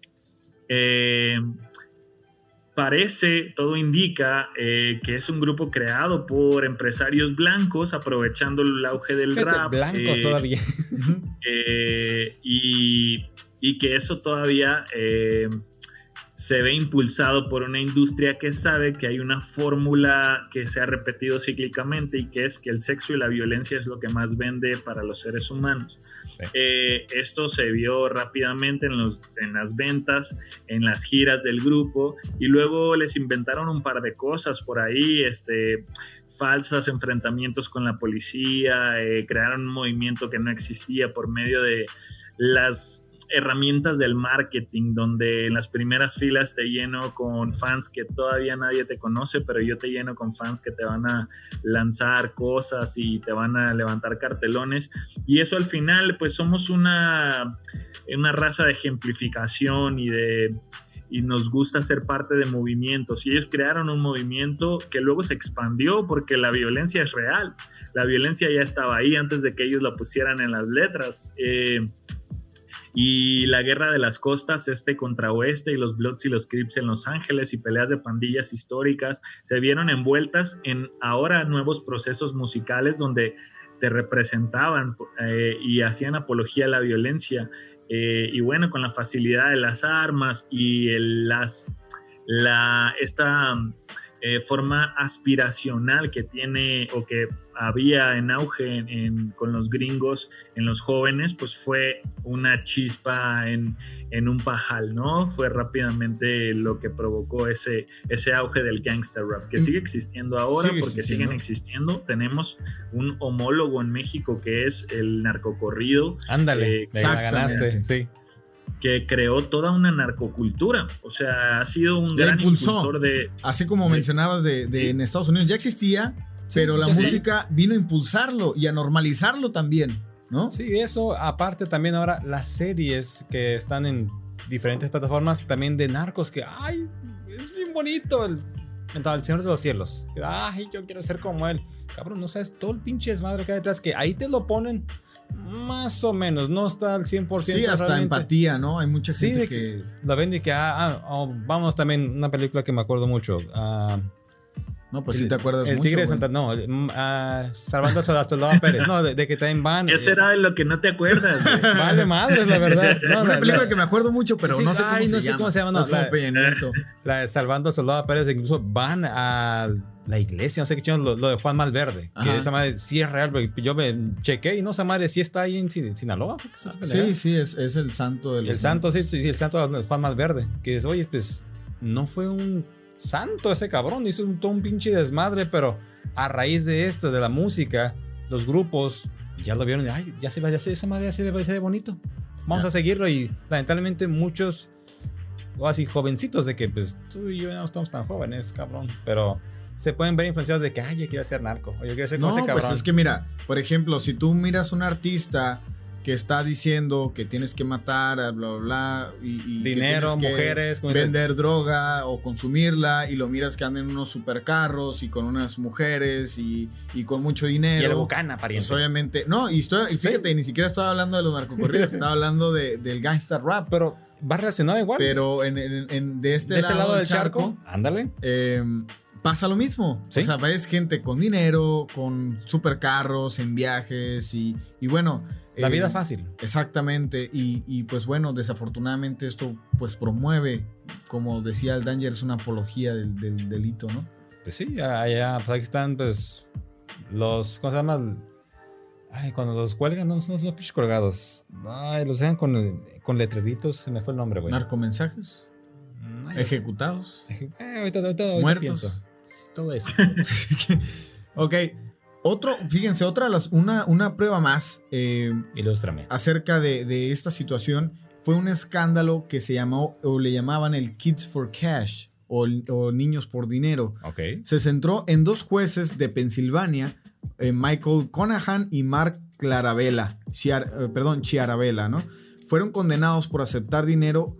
Eh, parece, todo indica eh, que es un grupo creado por empresarios blancos aprovechando el auge del rap. Blancos eh, todavía. Eh, y, y, que eso todavía se ve impulsado por una industria que sabe que hay una fórmula que se ha repetido cíclicamente y que es que el sexo y la violencia es lo que más vende para los seres humanos. Eh, esto se vio rápidamente en, los, en las ventas, en las giras del grupo y luego les inventaron un par de cosas por ahí, este, falsas enfrentamientos con la policía, eh, crearon un movimiento que no existía por medio de las herramientas del marketing, donde en las primeras filas te lleno con fans que todavía nadie te conoce, pero yo te lleno con fans que te van a lanzar cosas y te van a levantar cartelones. Y eso al final, pues somos una, una raza de ejemplificación y de y nos gusta ser parte de movimientos. Y ellos crearon un movimiento que luego se expandió porque la violencia es real. La violencia ya estaba ahí antes de que ellos la pusieran en las letras. Eh, y la guerra de las costas, este contra oeste y los Bloods y los Crips en Los Ángeles y peleas de pandillas históricas se vieron envueltas en ahora nuevos procesos musicales donde te representaban eh, y hacían apología a la violencia. Eh, y bueno, con la facilidad de las armas y las, la, esta eh, forma aspiracional que tiene o que había en auge con los gringos, en los jóvenes, pues fue una chispa en, un pajal, ¿no? Fue rápidamente lo que provocó ese, ese auge del gangster rap, que sigue existiendo ahora porque siguen existiendo. Tenemos un homólogo en México que es el narcocorrido. Ándale, eh, ganaste, sí que creó toda una narcocultura. O sea, ha sido un gran impulsor de. Así como mencionabas de, en Estados Unidos, ya existía, pero la música vino a impulsarlo y a normalizarlo también, ¿no? Sí, eso, aparte también ahora las series que están en diferentes plataformas también de narcos, que, ay, es bien bonito el, el Señor de los Cielos. Ay, yo quiero ser como él. Cabrón, no sabes todo el pinche desmadre que hay detrás, que ahí te lo ponen más o menos, no está al 100%. Sí, hasta empatía, ¿no? Hay mucha gente que, La ven y que, ah, ah oh, vamos también, una película que me acuerdo mucho. Uh, no, pues si te acuerdas el mucho. Tigre de Santa, no, uh, Salvando a Soldado Pérez, no, de, que también van. Eso era de lo que no te acuerdas. vale madres, la verdad. No, una película que me acuerdo mucho, pero no sé cómo ay, se no sé cómo se llama. No, la, la, de Salvando a Soldado Pérez, incluso van a la iglesia, no sé qué chingón, lo, de Juan Malverde, que esa madre sí es real, yo me chequé y no, esa madre sí está ahí en Sinaloa. Sí, sí, es, es el santo del... El santo, sí, sí, el santo de Juan Malverde, que es, oye, pues no fue un santo ese cabrón, hizo un, todo un pinche desmadre, pero a raíz de esto, de la música, los grupos ya lo vieron, ay, ya se va, ya se, esa madre ya se ve, bonito, vamos a seguirlo y lamentablemente muchos, o así jovencitos de que pues tú y yo no estamos tan jóvenes, cabrón, pero se pueden ver influenciados de que, ay, yo quiero ser narco, o yo quiero ser como ese pues cabrón. Pues es que mira, por ejemplo, si tú miras un artista que está diciendo que tienes que matar, bla, bla, bla, y, dinero, mujeres, vender droga o consumirla, y lo miras que andan en unos supercarros y con unas mujeres y, con mucho dinero. Y el bucana, pariente. Pues obviamente, no, y, estoy, fíjate, ni siquiera estaba hablando de los narcocorridos, estaba hablando de, del gangster rap. Pero va relacionado igual. Pero en, en, de este, este lado, del charco, ándale. Eh, pasa lo mismo. O sea, ves gente con dinero, con supercarros, en viajes y, bueno. La vida eh, fácil. Exactamente. Y, pues bueno, desafortunadamente esto pues promueve, como decía el Danger, es una apología del, delito, ¿no? Pues sí, allá, pues aquí están pues los, ¿cómo se llama? Ay, cuando los cuelgan, no, son los pichos colgados. Ay, los dejan con, con letreritos, se me fue el nombre, güey. ¿Narcomensajes? ¿Ejecutados? Eh, ¿Muertos? todo eso. ok. Otro, fíjense, otra las, una, una prueba más. Eh, Ilústrame. Acerca de, esta situación. Fue un escándalo que se llamó, o le llamaban el Kids for Cash, o, Niños por Dinero. Okay. Se centró en dos jueces de Pensilvania, eh, Michael Conahan y Mark Clarabella, eh, perdón, Chiarabella, ¿no? Fueron condenados por aceptar dinero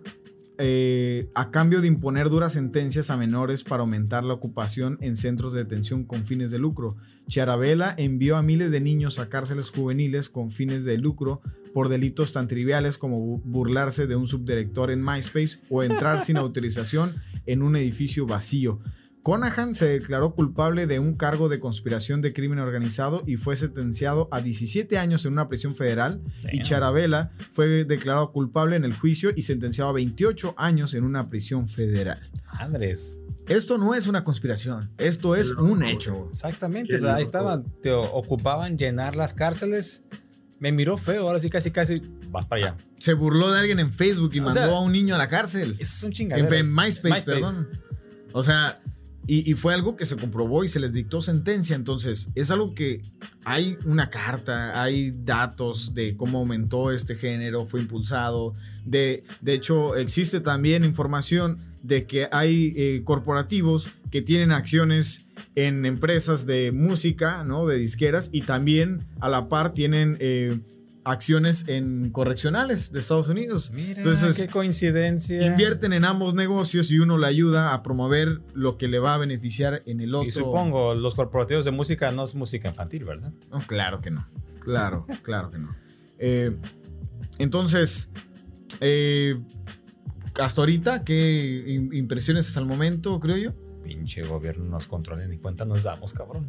eh, a cambio de imponer duras sentencias a menores para aumentar la ocupación en centros de detención con fines de lucro. Chiarabella envió a miles de niños a cárceles juveniles con fines de lucro por delitos tan triviales como burlarse de un subdirector en MySpace o entrar sin autorización en un edificio vacío. Conahan se declaró culpable de un cargo de conspiración de crimen organizado y fue sentenciado a 17 años en una prisión federal. Y Charabella fue declarado culpable en el juicio y sentenciado a 28 años en una prisión federal. Andrés. Esto no es una conspiración, esto es un hecho. Exactamente, ahí estaban, te ocupaban llenar las cárceles. Me miró feo, ahora sí casi casi vas para allá. Se burló de alguien en Facebook y mandó a un niño a la cárcel. Eso son chingaderas. En MySpace, perdón. O sea, y, fue algo que se comprobó y se les dictó sentencia. Entonces, es algo que hay una carta, hay datos de cómo aumentó este género, fue impulsado. De, de hecho, existe también información de que hay eh, corporativos que tienen acciones en empresas de música, ¿no? De disqueras y también a la par tienen... Eh, acciones en correccionales de Estados Unidos. Mira, Entonces, qué coincidencia. Invierten en ambos negocios y uno le ayuda a promover lo que le va a beneficiar en el otro. Y supongo, los corporativos de música no es música infantil, ¿verdad? No, claro que no. Claro, claro que no. Eh, entonces, eh, hasta ahorita, ¿qué impresiones hasta el momento, creo yo? Pinche gobierno nos controla ni cuenta nos damos, cabrón.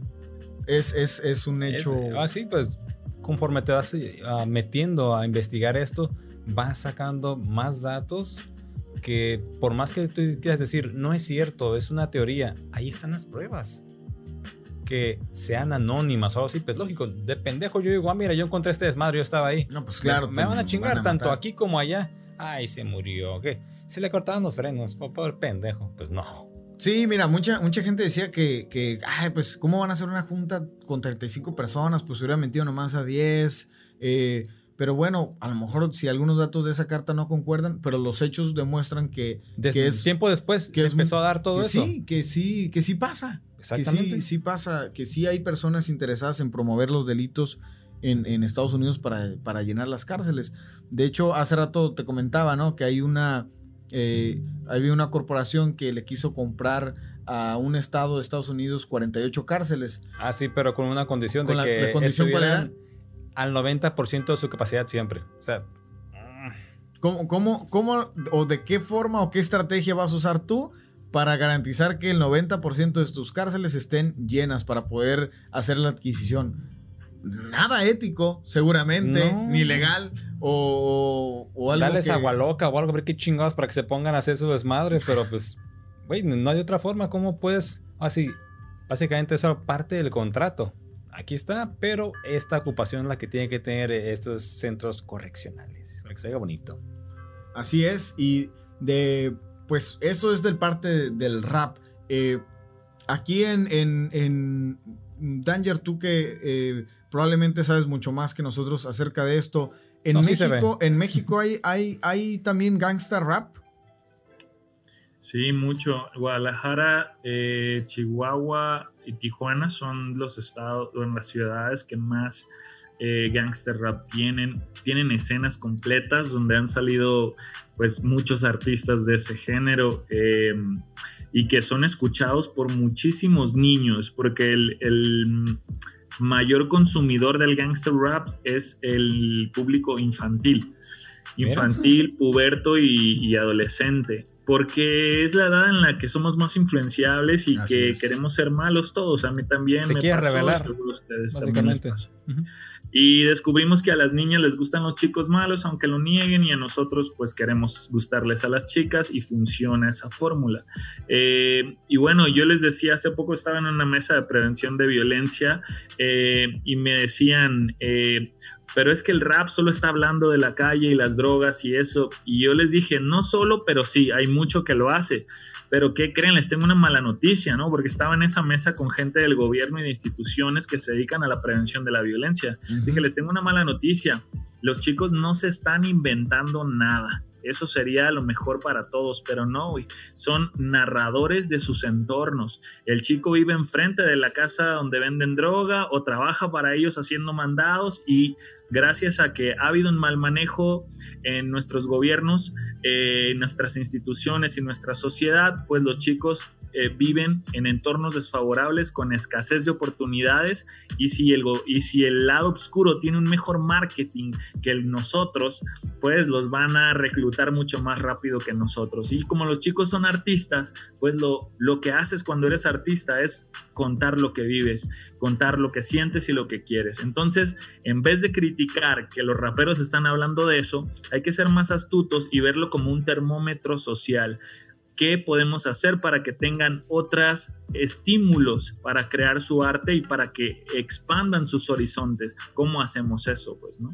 Es, es, es un hecho. ah, sí, pues conforme te vas uh, metiendo a investigar esto, vas sacando más datos que por más que tú quieras decir, no es cierto, es una teoría, ahí están las pruebas. Que sean anónimas o algo así, pues lógico, de pendejo yo digo, ah, mira, yo encontré este desmadre, yo estaba ahí. No, pues claro. Me, van a chingar tanto aquí como allá. Ay, se murió, ¿qué? Se le cortaban los frenos, por pendejo. Pues no. Sí, mira, mucha, mucha gente decía que, que, ay, pues, ¿cómo van a hacer una junta con 35 personas? Pues hubiera metido nomás a 10. Eh, pero bueno, a lo mejor si algunos datos de esa carta no concuerdan, pero los hechos demuestran que, Desde es tiempo después que se empezó a dar todo eso. Sí, que sí, que sí pasa. Exactamente. Que sí, sí, pasa, que sí hay personas interesadas en promover los delitos en, en Estados Unidos para, para, llenar las cárceles. De hecho, hace rato te comentaba, ¿no? Que hay una, eh, había una corporación que le quiso comprar a un estado de Estados Unidos 48 cárceles. Ah, sí, pero con una condición de que la condición al 90% de su capacidad siempre. O sea, ¿Cómo, cómo, ¿Cómo o de qué forma o qué estrategia vas a usar tú para garantizar que el 90% de tus cárceles estén llenas para poder hacer la adquisición? Nada ético, seguramente, ni legal, o, o, algo. Dales agua loca o algo, ver qué chingados para que se pongan a hacer su desmadre, pero pues, güey, no hay otra forma. ¿Cómo puedes? Así, básicamente eso es parte del contrato aquí está, pero esta ocupación es la que tiene que tener estos centros correccionales, para que se bonito. Así es, y de, pues esto es del parte del rap. Eh, aquí en, en, Danger, tú que eh, probablemente sabes mucho más que nosotros acerca de esto, en México, en México hay, hay, hay también gangster rap. Sí, mucho. Guadalajara, eh, Chihuahua y Tijuana son los estados, o las ciudades que más eh, gangster rap tienen. Tienen escenas completas donde han salido pues muchos artistas de ese género em, y que son escuchados por muchísimos niños, porque el, mayor consumidor del gangster rap es el público infantil infantil, puberto y, adolescente, porque es la edad en la que somos más influenciables y que queremos ser malos todos. A mí también me pasó, revelar, ustedes también Y descubrimos que a las niñas les gustan los chicos malos, aunque lo nieguen, y a nosotros pues queremos gustarles a las chicas y funciona esa fórmula. Eh, y bueno, yo les decía, hace poco estaba en una mesa de prevención de violencia eh, y me decían, eh, pero es que el rap solo está hablando de la calle y las drogas y eso. Y yo les dije, no solo, pero sí, hay mucho que lo hace. Pero ¿qué creen? Les tengo una mala noticia, ¿no? Porque estaba en esa mesa con gente del gobierno y de instituciones que se dedican a la prevención de la violencia. Dije, les tengo una mala noticia. Los chicos no se están inventando nada. Eso sería lo mejor para todos, pero no, son narradores de sus entornos. El chico vive enfrente de la casa donde venden droga o trabaja para ellos haciendo mandados y gracias a que ha habido un mal manejo en nuestros gobiernos, eh, en nuestras instituciones y nuestra sociedad, pues los chicos eh, viven en entornos desfavorables con escasez de oportunidades y si, el, y si el lado oscuro tiene un mejor marketing que nosotros, pues los van a reclutar mucho más rápido que nosotros. Y como los chicos son artistas, pues lo, lo que haces cuando eres artista es contar lo que vives, contar lo que sientes y lo que quieres. Entonces, en vez de criticar que los raperos están hablando de eso, hay que ser más astutos y verlo como un termómetro social qué podemos hacer para que tengan otros estímulos para crear su arte y para que expandan sus horizontes. ¿Cómo hacemos eso? Pues, ¿no?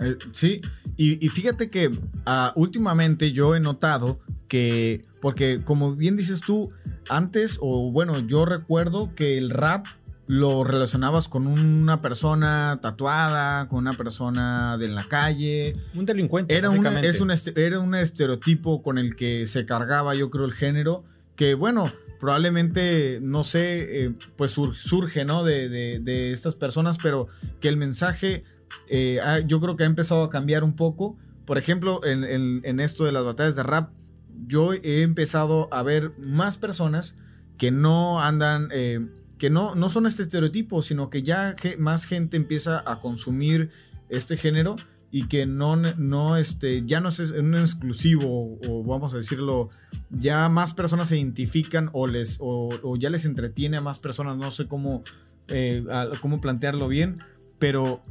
Eh, sí, y, fíjate que ah, últimamente yo he notado que, porque como bien dices tú, antes, o bueno, yo recuerdo que el rap lo relacionabas con una persona tatuada, con una persona de la calle. Un delincuente. Era, un, es un, era un estereotipo con el que se cargaba, yo creo, el género, que bueno, probablemente, no sé, eh, pues surge, ¿no? De, de, estas personas, pero que el mensaje, eh, yo creo que ha empezado a cambiar un poco. Por ejemplo, en, en esto de las batallas de rap, yo he empezado a ver más personas que no andan eh, que no, no son este estereotipo, sino que ya más gente empieza a consumir este género y que no, no este, ya no es un exclusivo o vamos a decirlo, ya más personas se identifican o, les, o, ya les entretiene a más personas, no sé cómo, eh, cómo plantearlo bien, pero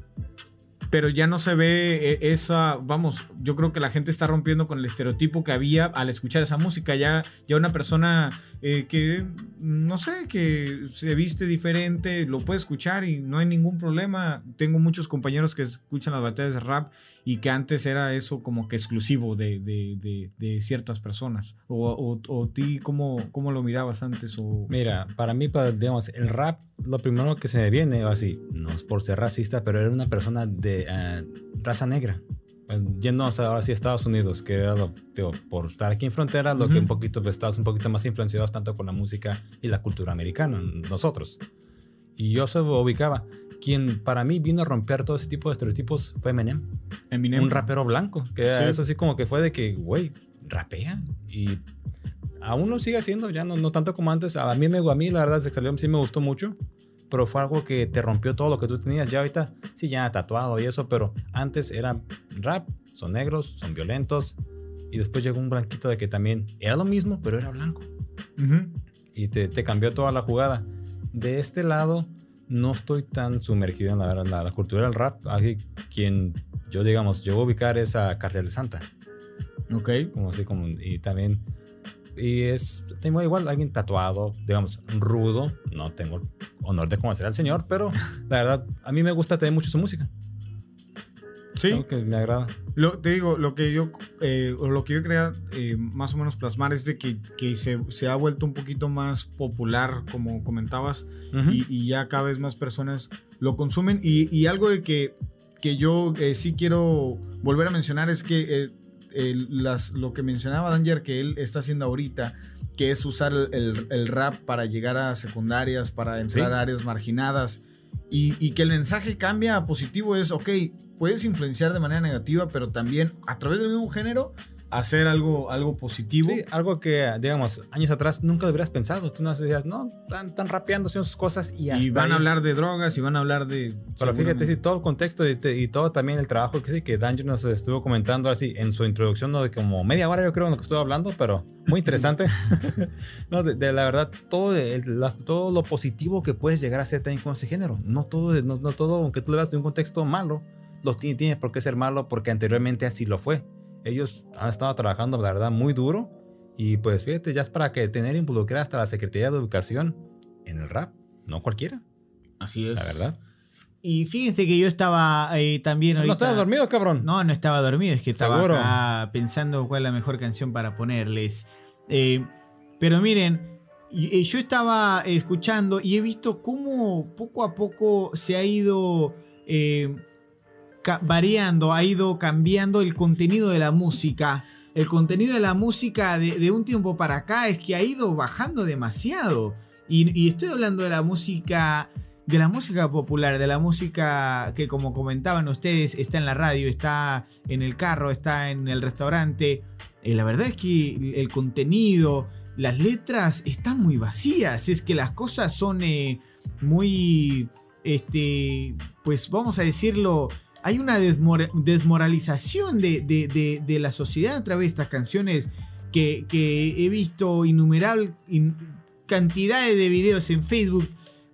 pero ya no se ve eh, esa, vamos, yo creo que la gente está rompiendo con el estereotipo que había al escuchar esa música. Ya, ya una persona eh, que, no sé, que se viste diferente, lo puede escuchar y no hay ningún problema. Tengo muchos compañeros que escuchan las batallas de rap y que antes era eso como que exclusivo de, de, ciertas personas. O, o, ti, ¿cómo, ¿cómo, lo mirabas antes? O... Mira, para mí, digamos, el rap, lo primero que se me viene, así, no es por ser racista, pero era una persona de eh, raza negra yendo ahora sí a Estados Unidos, que era lo, por estar aquí en frontera, lo que un poquito, pues, estamos un poquito más influenciados tanto con la música y la cultura americana, nosotros. Y yo se ubicaba. Quien para mí vino a romper todo ese tipo de estereotipos fue Eminem. Eminem. Un rapero blanco. Que eso sí como que fue de que, güey, rapea. Y aún lo sigue haciendo, ya no, no tanto como antes. A mí, me, a mí la verdad, salió sí me gustó mucho pero fue algo que te rompió todo lo que tú tenías. Ya ahorita, sí, ya tatuado y eso, pero antes era rap, son negros, son violentos. Y después llegó un blanquito de que también era lo mismo, pero era blanco. Y te, te, cambió toda la jugada. De este lado, no estoy tan sumergido en la, la, la cultura del rap. Aquí, quien yo, digamos, yo voy a ubicar es a Cartel de Santa. Ok. Como así, como. Y también y es, tengo igual alguien tatuado, digamos, rudo. No tengo honor de conocer al señor, pero la verdad, a mí me gusta tener mucho su música. Sí. que me agrada. Lo, te digo, lo que yo, eh, lo que yo quería eh, más o menos plasmar es de que, que se, se, ha vuelto un poquito más popular, como comentabas, y, ya cada vez más personas lo consumen. Y, y algo de que, que yo eh, sí quiero volver a mencionar es que las, lo que mencionaba Danger que él está haciendo ahorita, que es usar el, rap para llegar a secundarias, para entrar a áreas marginadas, y, y, que el mensaje cambia a positivo es, ok, puedes influenciar de manera negativa, pero también a través del mismo género hacer algo, algo positivo. Sí, algo que, digamos, años atrás nunca hubieras pensado. Tú no decías, no, están, rapeando, sus cosas y Y van a hablar de drogas y van a hablar de. Pero fíjate, sí, todo el contexto y, todo también el trabajo que sí, que Danger nos estuvo comentando así en su introducción, ¿no? De como media hora, yo creo, en lo que estuvo hablando, pero muy interesante. no, de, la verdad, todo, todo lo positivo que puedes llegar a ser también con ese género. No todo, no, todo, aunque tú le veas de un contexto malo, lo tiene, tiene por qué ser malo porque anteriormente así lo fue ellos han estado trabajando, la verdad, muy duro. Y pues fíjate, ya es para que tener involucrada hasta la Secretaría de Educación en el rap, no cualquiera. Así es. La verdad. Y fíjense que yo estaba eh, también ahorita... ¿No estabas dormido, cabrón? No, no estaba dormido, es que estaba pensando cuál es la mejor canción para ponerles. Eh, pero miren, eh, yo estaba escuchando y he visto cómo poco a poco se ha ido variando, ha ido cambiando el contenido de la música. El contenido de la música de, un tiempo para acá es que ha ido bajando demasiado. Y, estoy hablando de la música de la música popular, de la música que como comentaban ustedes, está en la radio, está en el carro, está en el restaurante. Eh, la verdad es que el contenido, las letras están muy vacías. Es que las cosas son eh, muy, este, pues vamos a decirlo, hay una desmoralización de, la sociedad a través de estas canciones que, he visto innumerables cantidades de videos en Facebook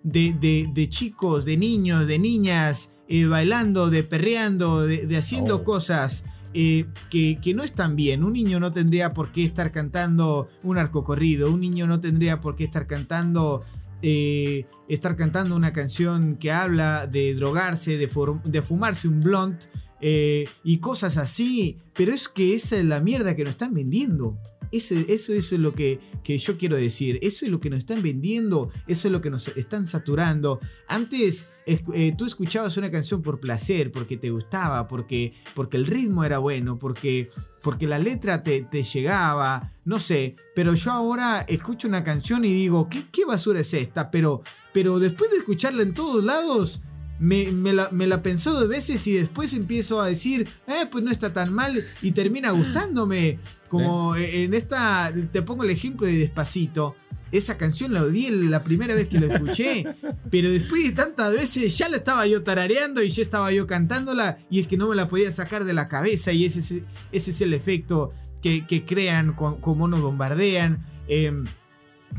de, chicos, de niños, de niñas eh, bailando, de perreando, de, haciendo oh. cosas eh, que, que, no están bien. Un niño no tendría por qué estar cantando un arco corrido, un niño no tendría por qué estar cantando eh, estar cantando una canción que habla de drogarse, de, fumarse un blunt eh, y cosas así. Pero es que esa es la mierda que nos están vendiendo eso es lo que, yo quiero decir. Eso es lo que nos están vendiendo. Eso es lo que nos están saturando. Antes eh, tú escuchabas una canción por placer, porque te gustaba, porque, porque el ritmo era bueno, porque, porque la letra te, llegaba. No sé. Pero yo ahora escucho una canción y digo, ¿qué, qué basura es esta? Pero, pero después de escucharla en todos lados me, la, me, la, pensó dos veces y después empiezo a decir, eh, pues no está tan mal y termina gustándome. Como eh. en esta, te pongo el ejemplo de Despacito. Esa canción la odié la primera vez que la escuché, pero después de tantas veces ya la estaba yo tarareando y ya estaba yo cantándola y es que no me la podía sacar de la cabeza y ese, ese es el efecto que, crean como nos bombardean. Em,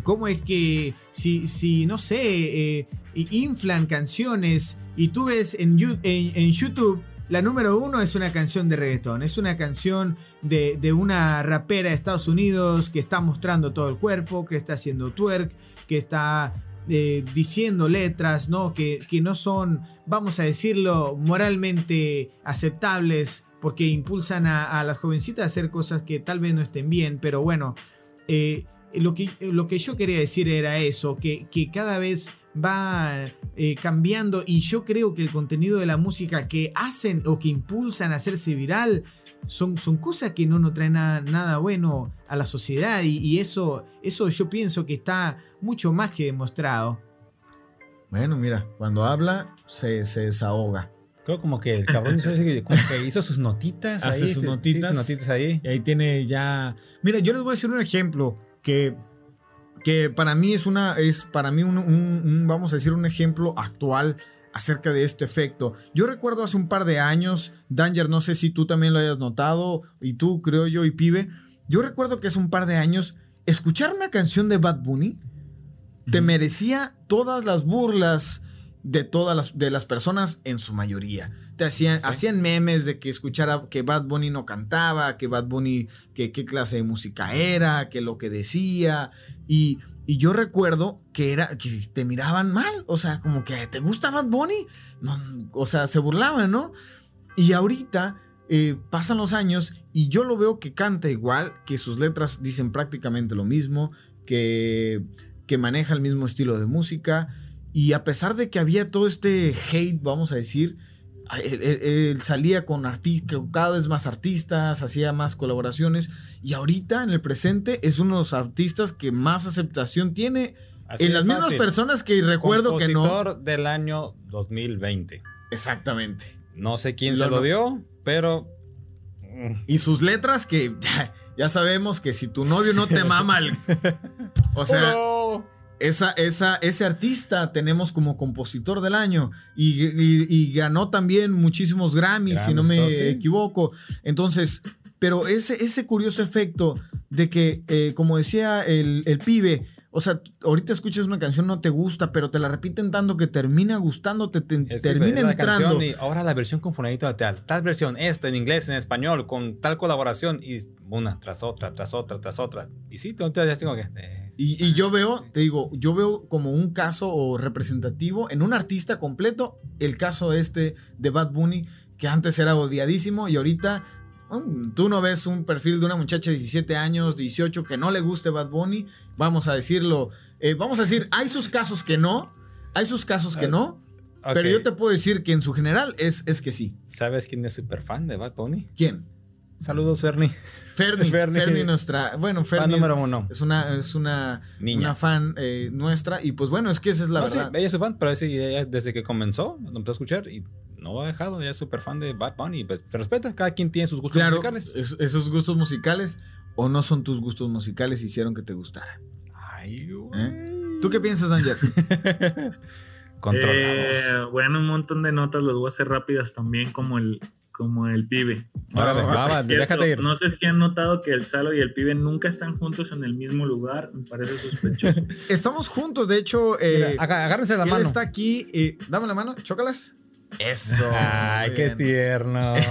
¿Cómo es que si, si no sé, eh, inflan canciones y tú ves en, en, YouTube La número uno es una canción de reggaetón. Es una canción de, de, una rapera de Estados Unidos que está mostrando todo el cuerpo, que está haciendo twerk, que está eh, diciendo letras, ¿no? Que, que no son, vamos a decirlo, moralmente aceptables porque impulsan a, las jovencitas a hacer cosas que tal vez no estén bien, pero bueno, eh, lo, que, lo que yo quería decir era eso, que, que cada vez va eh, cambiando y yo creo que el contenido de la música que hacen o que impulsan a hacerse viral son, son cosas que no nos traen nada, bueno a la sociedad y, eso, eso yo pienso que está mucho más que demostrado. Bueno, mira, cuando habla se, se desahoga. Creo como que el cabrón hizo, sus notitas Hace ahí. sus notitas, notitas ahí. Y ahí tiene ya... Mira, yo les voy a decir un ejemplo que que para mí es una, es para mí un, vamos a decir, un ejemplo actual acerca de este efecto. Yo recuerdo hace un par de años, Danger, no sé si tú también lo hayas notado, y tú, creo yo, y Pibe, yo recuerdo que hace un par de años, escuchar una canción de Bad Bunny te merecía todas las burlas de todas las, de las personas en su mayoría te hacían, hacían memes de que escuchara que Bad Bunny no cantaba, que Bad Bunny, que qué clase de música era, que lo que decía. Y, y yo recuerdo que era, que te miraban mal, o sea, como que te gusta Bad Bunny, no, o sea, se burlaban, ¿no? Y ahorita eh, pasan los años y yo lo veo que canta igual, que sus letras dicen prácticamente lo mismo, que, que maneja el mismo estilo de música. Y a pesar de que había todo este hate, vamos a decir, él, salía con cada vez más artistas, hacía más colaboraciones y ahorita en el presente es uno de los artistas que más aceptación tiene en las mismas personas que recuerdo que no. del año 2020. Exactamente. No sé quién se lo dio, pero y sus letras que ya, sabemos que si tu novio no te mama o sea, esa, esa, ese artista tenemos como compositor del año y, ganó también muchísimos Grammys, si no me equivoco. Entonces, pero ese, ese curioso efecto de que, eh, como decía el, el, pibe, o sea, ahorita escuchas una canción, no te gusta, pero te la repiten tanto que termina gustándote, te, termina entrando. y ahora la versión con fonadito de tal, tal versión, esta en inglés, en español, con tal colaboración, y una tras otra, tras otra, tras otra. Y sí, entonces ya tengo que. Eh, y, yo veo, te digo, yo veo como un caso representativo en un artista completo el caso este de Bad Bunny, que antes era odiadísimo y ahorita mm, tú no ves un perfil de una muchacha de 17 años, 18, que no le guste Bad Bunny, vamos a decirlo, eh, vamos a decir, hay sus casos que no, hay sus casos que no, pero yo te puedo decir que en su general es, es que sí. ¿Sabes quién es súper fan de Bad Bunny? ¿Quién? Saludos, Fernie. Fernie, Fernie, nuestra, bueno, Fernie número uno. es una, es una, Niña. una fan eh, nuestra y pues bueno, es que esa es la verdad. ella es su fan, pero desde que comenzó, lo empezó a escuchar y no ha dejado, ella es súper fan de Bad Bunny, pues te respeta, cada quien tiene sus gustos musicales. esos gustos musicales o no son tus gustos musicales hicieron que te gustara. Ay, ¿Eh? ¿Tú qué piensas, Ángel? Controlados. Eh, bueno, un montón de notas, las voy a hacer rápidas también, como el, como el pibe. No sé si han notado que el Salo y el pibe nunca están juntos en el mismo lugar. Me parece sospechoso. Estamos juntos, de hecho. Eh, agárrense la mano. está aquí. Eh, dame la mano, chócalas. Eso. Ay, qué tierno.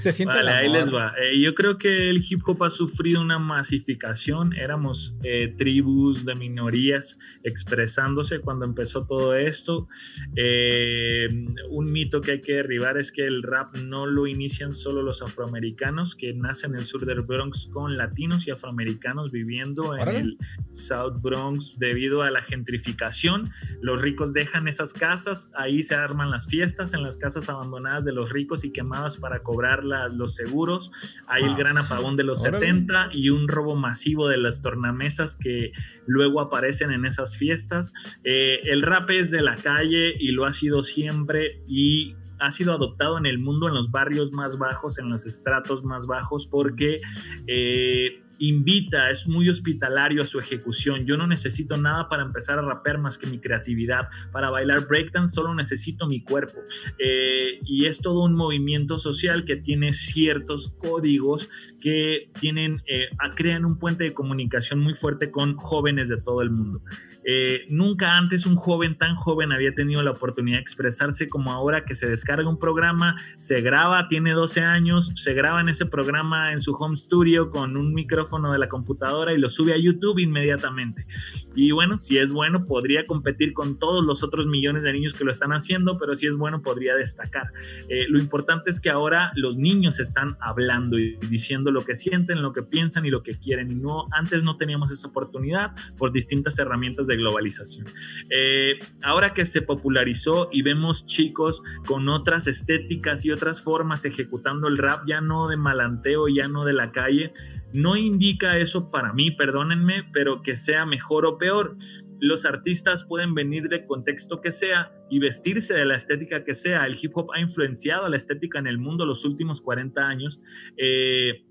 Se siente vale, ahí les va. Eh, yo creo que el hip hop ha sufrido una masificación. Éramos eh, tribus de minorías expresándose cuando empezó todo esto. Eh, un mito que hay que derribar es que el rap no lo inician solo los afroamericanos que nacen en el sur del Bronx con latinos y afroamericanos viviendo en el South Bronx debido a la gentrificación. Los ricos dejan esas casas ahí se arman las fiestas en las casas abandonadas de los ricos y quemadas para cobrar los seguros. Hay el gran apagón de los 70 y un robo masivo de las tornamesas que luego aparecen en esas fiestas. Eh, el rap es de la calle y lo ha sido siempre y ha sido adoptado en el mundo en los barrios más bajos, en los estratos más bajos, porque eh, invita, es muy hospitalario a su ejecución. Yo no necesito nada para empezar a rapear más que mi creatividad. Para bailar breakdance solo necesito mi cuerpo. Eh, y es todo un movimiento social que tiene ciertos códigos que tienen, eh, crean un puente de comunicación muy fuerte con jóvenes de todo el mundo. Eh, nunca antes un joven tan joven había tenido la oportunidad de expresarse como ahora que se descarga un programa, se graba, tiene 12 años, se graba en ese programa en su home studio con un micrófono de la computadora y lo sube a YouTube inmediatamente. Y bueno, si es bueno, podría competir con todos los otros millones de niños que lo están haciendo, pero si es bueno, podría destacar. Eh, lo importante es que ahora los niños están hablando y diciendo lo que sienten, lo que piensan y lo que quieren. Y no, antes no teníamos esa oportunidad por distintas herramientas de globalización. Eh, ahora que se popularizó y vemos chicos con otras estéticas y otras formas ejecutando el rap, ya no de malanteo, ya no de la calle, no indica eso para mí, perdónenme, pero que sea mejor o peor. Los artistas pueden venir de contexto que sea y vestirse de la estética que sea. El hip hop ha influenciado la estética en el mundo los últimos 40 años. Eh,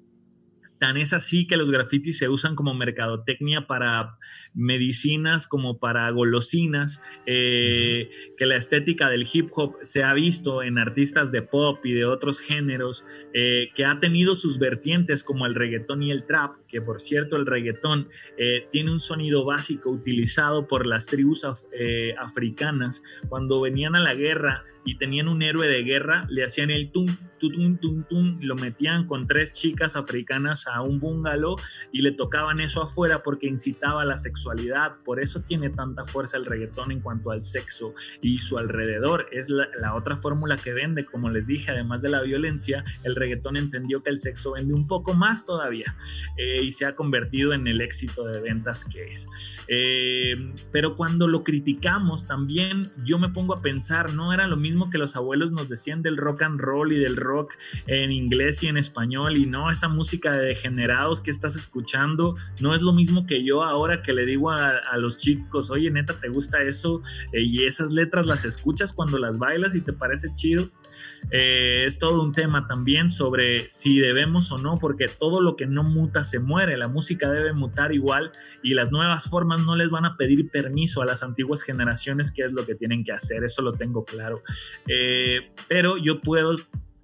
Tan es así que los grafitis se usan como mercadotecnia para medicinas, como para golosinas, eh, que la estética del hip hop se ha visto en artistas de pop y de otros géneros, eh, que ha tenido sus vertientes como el reggaetón y el trap, que por cierto el reggaetón eh, tiene un sonido básico utilizado por las tribus africanas. Cuando venían a la guerra y tenían un héroe de guerra, le hacían el tum, tum, tum, tum, lo metían con tres chicas africanas a un bungalow y le tocaban eso afuera porque incitaba a la sexualidad. Por eso tiene tanta fuerza el reggaetón en cuanto al sexo y su alrededor. Es la, otra fórmula que vende, como les dije, además de la violencia, el reggaetón entendió que el sexo vende un poco más todavía eh, y se ha convertido en el éxito de ventas que es. Eh, pero cuando lo criticamos también, yo me pongo a pensar, no era lo mismo que los abuelos nos decían del rock and roll y del rock en inglés y en español y no esa música de degenerados que estás escuchando no es lo mismo que yo ahora que le digo a, los chicos, oye neta, ¿te gusta eso? Eh, y esas letras las escuchas cuando las bailas y te parece chido. Eh, es todo un tema también sobre si debemos o no, porque todo lo que no muta se muere, la música debe mutar igual y las nuevas formas no les van a pedir permiso a las antiguas generaciones qué es lo que tienen que hacer, eso lo tengo claro. Eh, pero yo puedo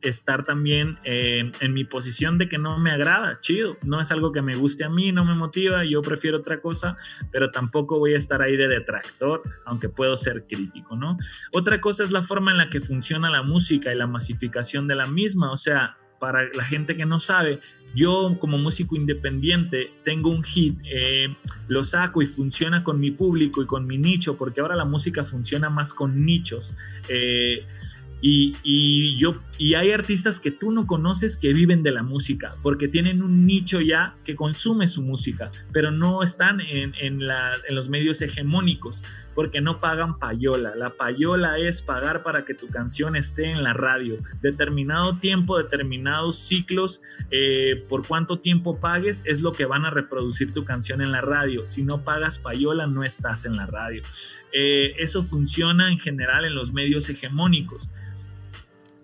estar también eh, en mi posición de que no me agrada, chido, no es algo que me guste a mí, no me motiva, yo prefiero otra cosa, pero tampoco voy a estar ahí de detractor, aunque puedo ser crítico, ¿no? Otra cosa es la forma en la que funciona la música y la masificación de la misma, o sea, para la gente que no sabe, yo como músico independiente tengo un hit, eh, lo saco y funciona con mi público y con mi nicho, porque ahora la música funciona más con nichos. Eh, y, yo, y hay artistas que tú no conoces que viven de la música, porque tienen un nicho ya que consume su música, pero no están en, los medios hegemónicos, porque no pagan payola. La payola es pagar para que tu canción esté en la radio. Determinado tiempo, determinados ciclos, eh, por cuánto tiempo pagues, es lo que van a reproducir tu canción en la radio. Si no pagas payola, no estás en la radio. Eh, eso funciona en general en los medios hegemónicos.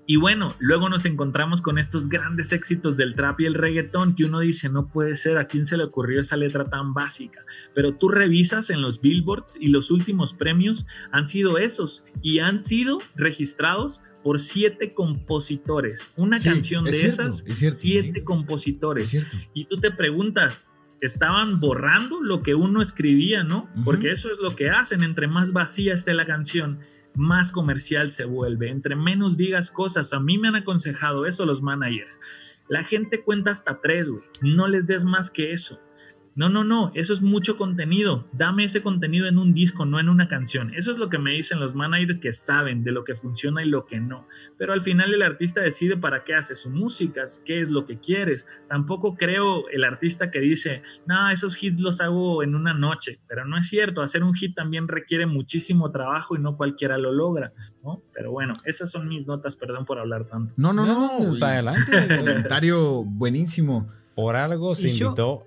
Y bueno, luego nos encontramos con estos grandes éxitos del trap y el reggaetón que uno dice, no puede ser, ¿a quién se le ocurrió esa letra tan básica? Pero tú revisas en los billboards y los últimos premios han sido esos y han sido registrados por siete compositores. Una canción de esas, siete compositores. Y tú te preguntas, estaban borrando lo que uno escribía, ¿no? Porque eso es lo que hacen, entre más vacía esté la canción más comercial se vuelve. Entre menos digas cosas, a mí me han aconsejado eso los managers. La gente cuenta hasta tres, güey. No les des más que eso. No, no, no, eso es mucho contenido. Dame ese contenido en un disco, no en una canción. Eso es lo que me dicen los managers que saben de lo que funciona y lo que no. Pero al final el artista decide para qué hace su música, qué es lo que quieres. Tampoco creo el artista que dice, no, esos hits los hago en una noche. Pero no es cierto, hacer un hit también requiere muchísimo trabajo y no cualquiera lo logra. ¿no? Pero bueno, esas son mis notas, perdón por hablar tanto. No, no, no, para adelante. comentario buenísimo. Por algo se invitó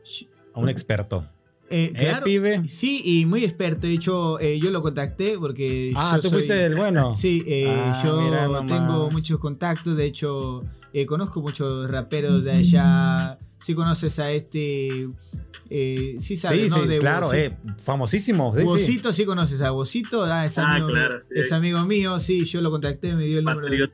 a un experto. Eh, ¿Eh, pibe? Sí, y muy experto. De hecho, eh, yo lo contacté porque. Ah, tú fuiste del bueno. Sí, eh, ah, yo tengo muchos contactos. De hecho, eh, conozco muchos raperos de allá. Si conoces a este. Eh, sí, sabes, sí, sí, claro, eh, famosísimo. Sí, sí. conoces a Bocito. Ah, es, ah, amigo, es amigo mío, sí, yo lo contacté, me dio el número. Del,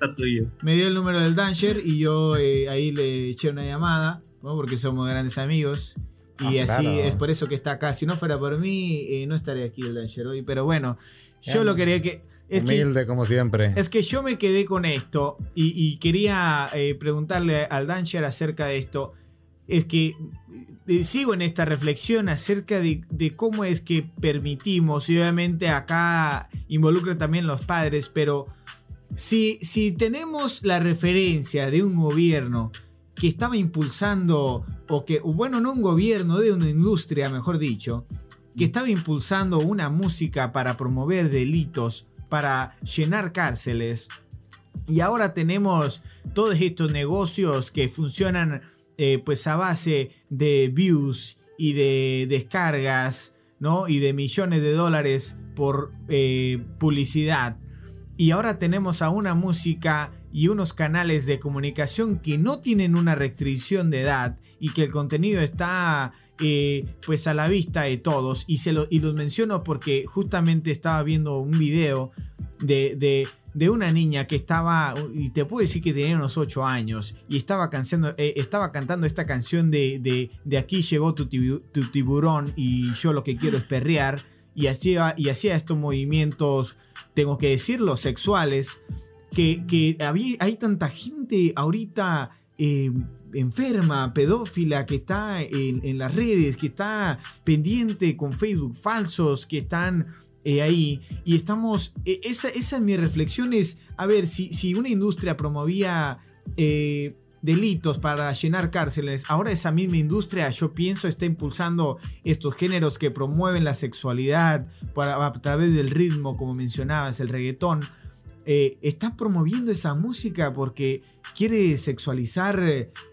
me dio el número del Danger y yo eh, ahí le eché una llamada, porque somos grandes amigos. Y ah, así es por eso que está acá. Si no fuera por mí, eh, no estaría aquí el Danger hoy. Pero bueno, yo lo quería que. Es Humilde como siempre. Es que yo me quedé con esto y, quería eh, preguntarle al Danger acerca de esto. Es que eh, sigo en esta reflexión acerca de, cómo es que permitimos, y obviamente acá involucra también los padres, pero si, si tenemos la referencia de un gobierno que estaba impulsando, o que, bueno, no un gobierno, de una industria, mejor dicho, que estaba impulsando una música para promover delitos, para llenar cárceles. Y ahora tenemos todos estos negocios que funcionan eh, pues a base de views y de descargas, ¿no? Y de millones de dólares por eh, publicidad. Y ahora tenemos a una música y unos canales de comunicación que no tienen una restricción de edad y que el contenido está eh, pues a la vista de todos. Y, se lo, y los menciono porque justamente estaba viendo un video de, de, una niña que estaba, y te puedo decir que tenía unos 8 años, y estaba, cantando, eh, estaba cantando esta canción de, de, aquí llegó tu, tiburón y yo lo que quiero es perrear, y hacía, y hacía estos movimientos tengo que decirlo, sexuales, que, que hay tanta gente ahorita eh, enferma, pedófila, que está en, las redes, que está pendiente con Facebook falsos, que están eh, ahí. Y estamos, e, esa, esa es mi reflexión, es, a ver, si, si una industria promovía... Eh, delitos para llenar cárceles. Ahora esa misma industria, yo pienso, está impulsando estos géneros que promueven la sexualidad a través del ritmo, como mencionabas, el reggaetón. Eh, está promoviendo esa música porque quiere sexualizar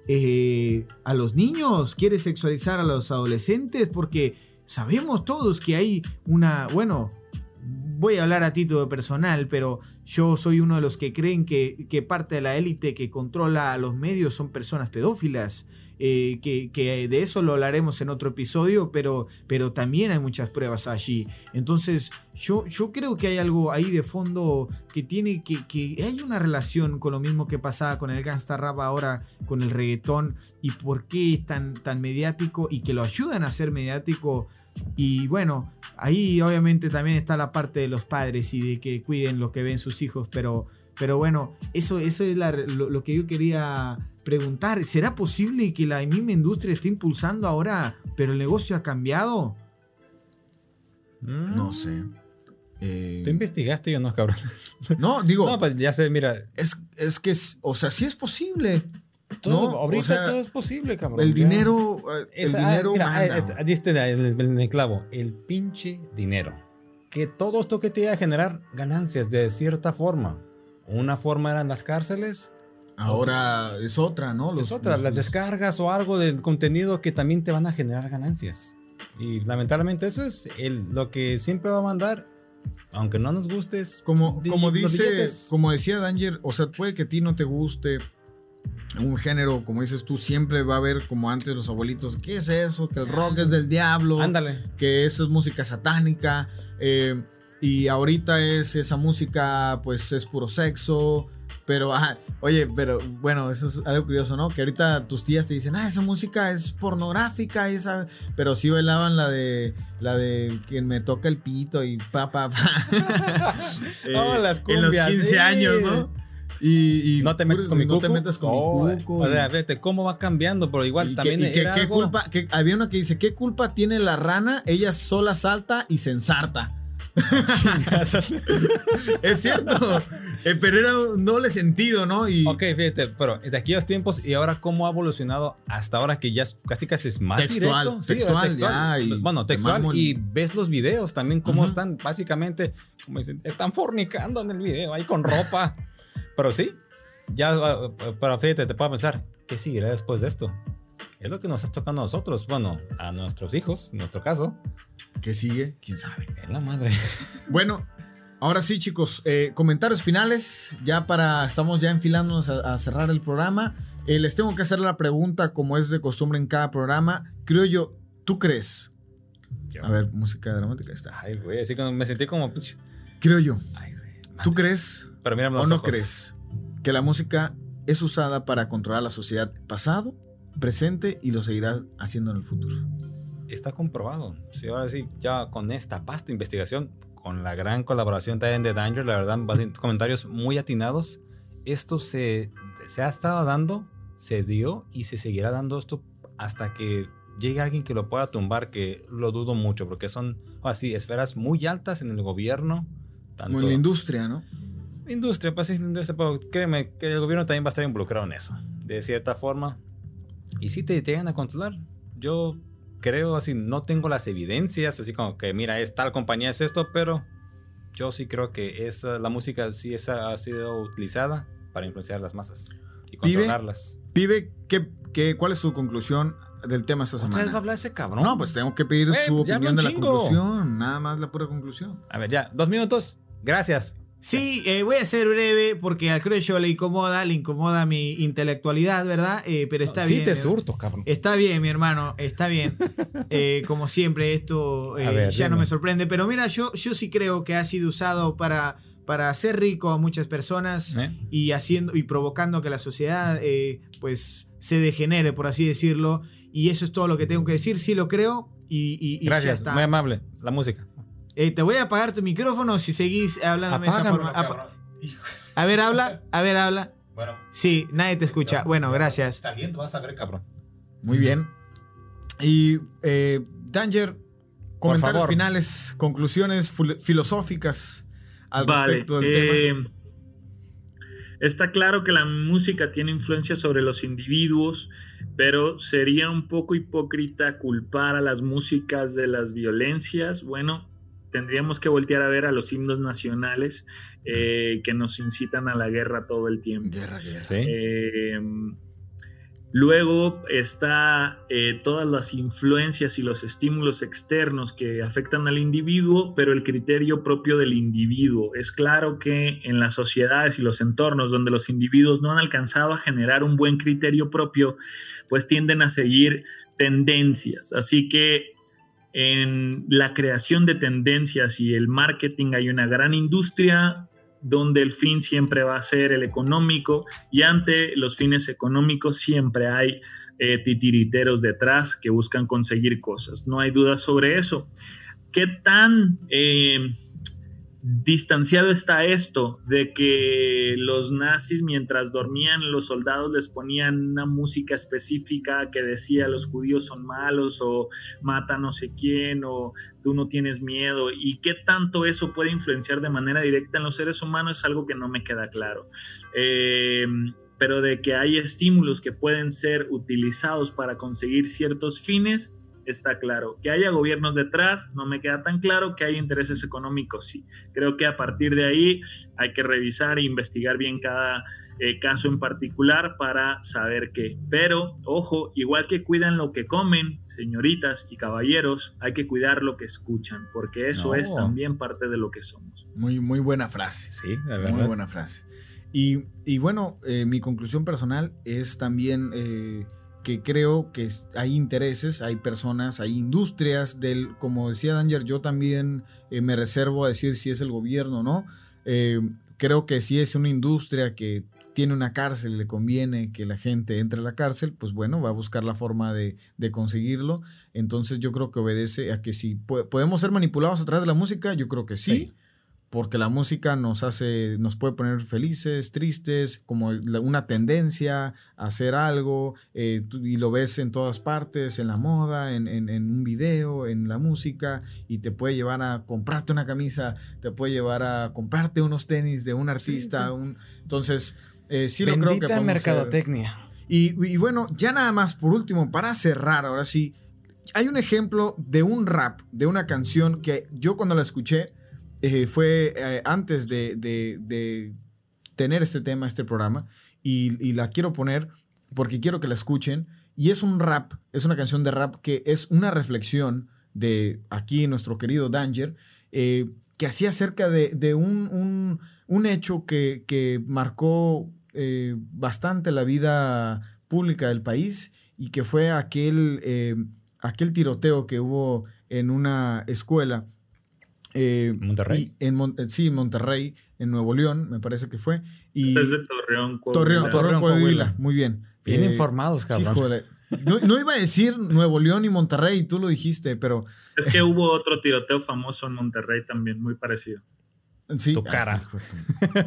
eh, a los niños, quiere sexualizar a los adolescentes, porque sabemos todos que hay una, bueno, voy a hablar a título personal, pero yo soy uno de los que creen que, parte de la élite que controla a los medios son personas pedófilas. Eh, que, de eso lo hablaremos en otro episodio, pero, pero también hay muchas pruebas allí. Entonces, yo, yo creo que hay algo ahí de fondo que tiene que, hay una relación con lo mismo que pasaba con el gangsta rap ahora, con el reggaetón, y por qué es tan, tan mediático y que lo ayudan a ser mediático. Y bueno, ahí obviamente también está la parte de los padres y de que cuiden lo que ven sus hijos, pero, pero bueno, eso, eso es lo, que yo quería preguntar. ¿Será posible que la misma industria esté impulsando ahora, pero el negocio ha cambiado? Mm. No sé. Eh, ¿Tú investigaste yo no, cabrón? No, digo. No, pues ya sé, mira. Es, es que, o sea, sí es posible. Todo, ahorita todo es posible, cabrón. El dinero, el dinero en el clavo, el pinche dinero. Que todo esto que te iba a generar ganancias de cierta forma. Una forma eran las cárceles. Ahora es otra, ¿no? es otra, las descargas o algo del contenido que también te van a generar ganancias. Y lamentablemente eso es el, lo que siempre va a mandar aunque no nos gustes. Como, como dice, como decía Danger, o sea, puede que a ti no te guste, un género, como dices tú, siempre va a haber como antes los abuelitos, ¿qué es eso? Que el rock es del diablo. Ándale. Que eso es música satánica. Eh, y ahorita es esa música, pues es puro sexo. Pero, oye, pero bueno, eso es algo curioso, ¿no? Que ahorita tus tías te dicen, ah, esa música es pornográfica, esa... pero sí bailaban la de, la de quien me toca el pito y pa, pa, pa. oh, las cumbias, En los 15 años, ¿no? Y, no te metes con mi No te metas con mi oh, cuco. O sea, fíjate cómo va cambiando, pero igual también qué culpa, que había una que dice, ¿qué culpa tiene la rana? Ella sola salta y se ensarta. Es cierto. Eh, pero era un doble sentido, ¿no? Y, ok, fíjate, pero de aquí a los tiempos y ahora cómo ha evolucionado hasta ahora que ya casi casi es más textual, directo. Textual, sí, textual. bueno, textual. Y ves los videos también, cómo están básicamente, como dicen, están fornicando en el video ahí con ropa. Pero sí, ya, ah, para fíjate, te puedo pensar, ¿qué seguirá después de esto? Es lo que nos está tocando a nosotros, bueno, a nuestros hijos, en nuestro caso. ¿Qué sigue? ¿Quién sabe? En la madre. Bueno, Ahora sí, chicos, eh, comentarios finales, ya para, estamos ya enfilándonos a, cerrar el programa. Eh, les tengo que hacer la pregunta, como es de costumbre en cada programa. Creo yo, ¿tú crees? A ver, música dramática está. Ay, güey, así como me sentí como... Creo yo. ¿Tú crees Pero o no crees que la música es usada para controlar la sociedad pasado, presente y lo seguirá haciendo en el futuro? Está comprobado. Sí, ahora sí, ya con esta vasta investigación, con la gran colaboración también de Danger, la verdad, comentarios muy atinados. Esto se, se ha estado dando, se dio y se seguirá dando esto hasta que llegue alguien que lo pueda tumbar, que lo dudo mucho, porque son así esferas muy altas en el gobierno. Tanto, en la industria, ¿no? Industria, pues sí, industria, pero créeme que el gobierno también va a estar involucrado en eso, de cierta forma. Y si te llegan a controlar, yo creo así, no tengo las evidencias, así como que mira, es tal compañía, es esto, pero yo sí creo que esa, la música sí esa ha sido utilizada para influenciar las masas y controlarlas. Pibe, ¿qué, qué, cuál es tu conclusión del tema esta semana? va a hablar ese cabrón? No, pues tengo que pedir su opinión de la conclusión, nada más la pura conclusión. A ver, ya, dos minutos, gracias. Sí, eh, voy a ser breve porque al Cruello le incomoda, le incomoda mi intelectualidad, ¿verdad? Eh, pero está bien. Sí, te surto, cabrón. Está bien, mi hermano, está bien. Eh, como siempre, esto ya no me sorprende. Pero mira, yo, yo sí creo que ha sido usado para, para hacer rico a muchas personas y haciendo y provocando que la sociedad pues se degenere, por así decirlo. Y eso es todo lo que tengo que decir. Sí lo creo y, y, Gracias, muy amable. La música. Eh, te voy a apagar tu micrófono si seguís hablando de esta forma. a ver, habla. A ver, habla. Bueno. Sí, nadie te escucha. bueno, gracias. Saliendo vas a ver, cabrón. Muy bien. Y eh, Danger, comentarios finales, conclusiones filosóficas al respecto del tema. Eh, está claro que la música tiene influencia sobre los individuos, pero sería un poco hipócrita culpar a las músicas de las violencias. Bueno, tendríamos que voltear a ver a los himnos nacionales eh, que nos incitan a la guerra todo el tiempo. Guerra, guerra. Eh, luego está eh, todas las influencias y los estímulos externos que afectan al individuo, pero el criterio propio del individuo. Es claro que en las sociedades y los entornos donde los individuos no han alcanzado a generar un buen criterio propio, pues tienden a seguir tendencias. Así que en la creación de tendencias y el marketing hay una gran industria donde el fin siempre va a ser el económico y ante los fines económicos siempre hay eh, titiriteros detrás que buscan conseguir cosas. No hay duda sobre eso. ¿Qué tan... Eh, distanciado está esto de que los nazis mientras dormían los soldados les ponían una música específica que decía los judíos son malos o mata no sé quién o tú no tienes miedo y qué tanto eso puede influenciar de manera directa en los seres humanos es algo que no me queda claro. Eh, pero de que hay estímulos que pueden ser utilizados para conseguir ciertos fines, está claro. Que haya gobiernos detrás, no me queda tan claro. Que haya intereses económicos, sí. Creo que a partir de ahí hay que revisar e investigar bien cada eh, caso en particular para saber qué. Pero, ojo, igual que cuidan lo que comen, señoritas y caballeros, hay que cuidar lo que escuchan, porque eso es también parte de lo que somos. Muy, muy buena frase. Sí, la verdad. Muy buena frase. Y, bueno, eh, mi conclusión personal es también... Eh, que creo que hay intereses, hay personas, hay industrias del, como decía Danger, yo también eh, me reservo a decir si es el gobierno o no. Eh, creo que si es una industria que tiene una cárcel, le conviene que la gente entre a la cárcel, pues bueno, va a buscar la forma de, conseguirlo. Entonces yo creo que obedece a que si podemos ser manipulados a través de la música, yo creo que sí porque la música nos hace, nos puede poner felices, tristes, como una tendencia a hacer algo, eh, y lo ves en todas partes, en la moda, en, un video, en la música, y te puede llevar a comprarte una camisa, te puede llevar a comprarte unos tenis de un artista, Un, entonces, eh, sí lo creo que... mercadotecnia. Y, y bueno, ya nada más, por último, para cerrar, ahora sí, hay un ejemplo de un rap, de una canción que yo cuando la escuché, eh, fue eh, antes de, tener este tema, este programa, y, la quiero poner porque quiero que la escuchen. Y es un rap, es una canción de rap que es una reflexión de aquí nuestro querido Danger, eh, que hacía acerca de, un, hecho que, marcó eh, bastante la vida pública del país y que fue aquel, aquel tiroteo que hubo en una escuela. Eh, ¿Monterrey? en sí, en Monterrey, en Nuevo León, me parece que fue. Y es de Torreón, Coahuila. Torreón, Coahuila. Muy bien. Bien informados, cabrón. no, iba a decir Nuevo León y Monterrey, tú lo dijiste, pero. Es que hubo otro tiroteo famoso en Monterrey también, muy parecido. Sí. Tu cara.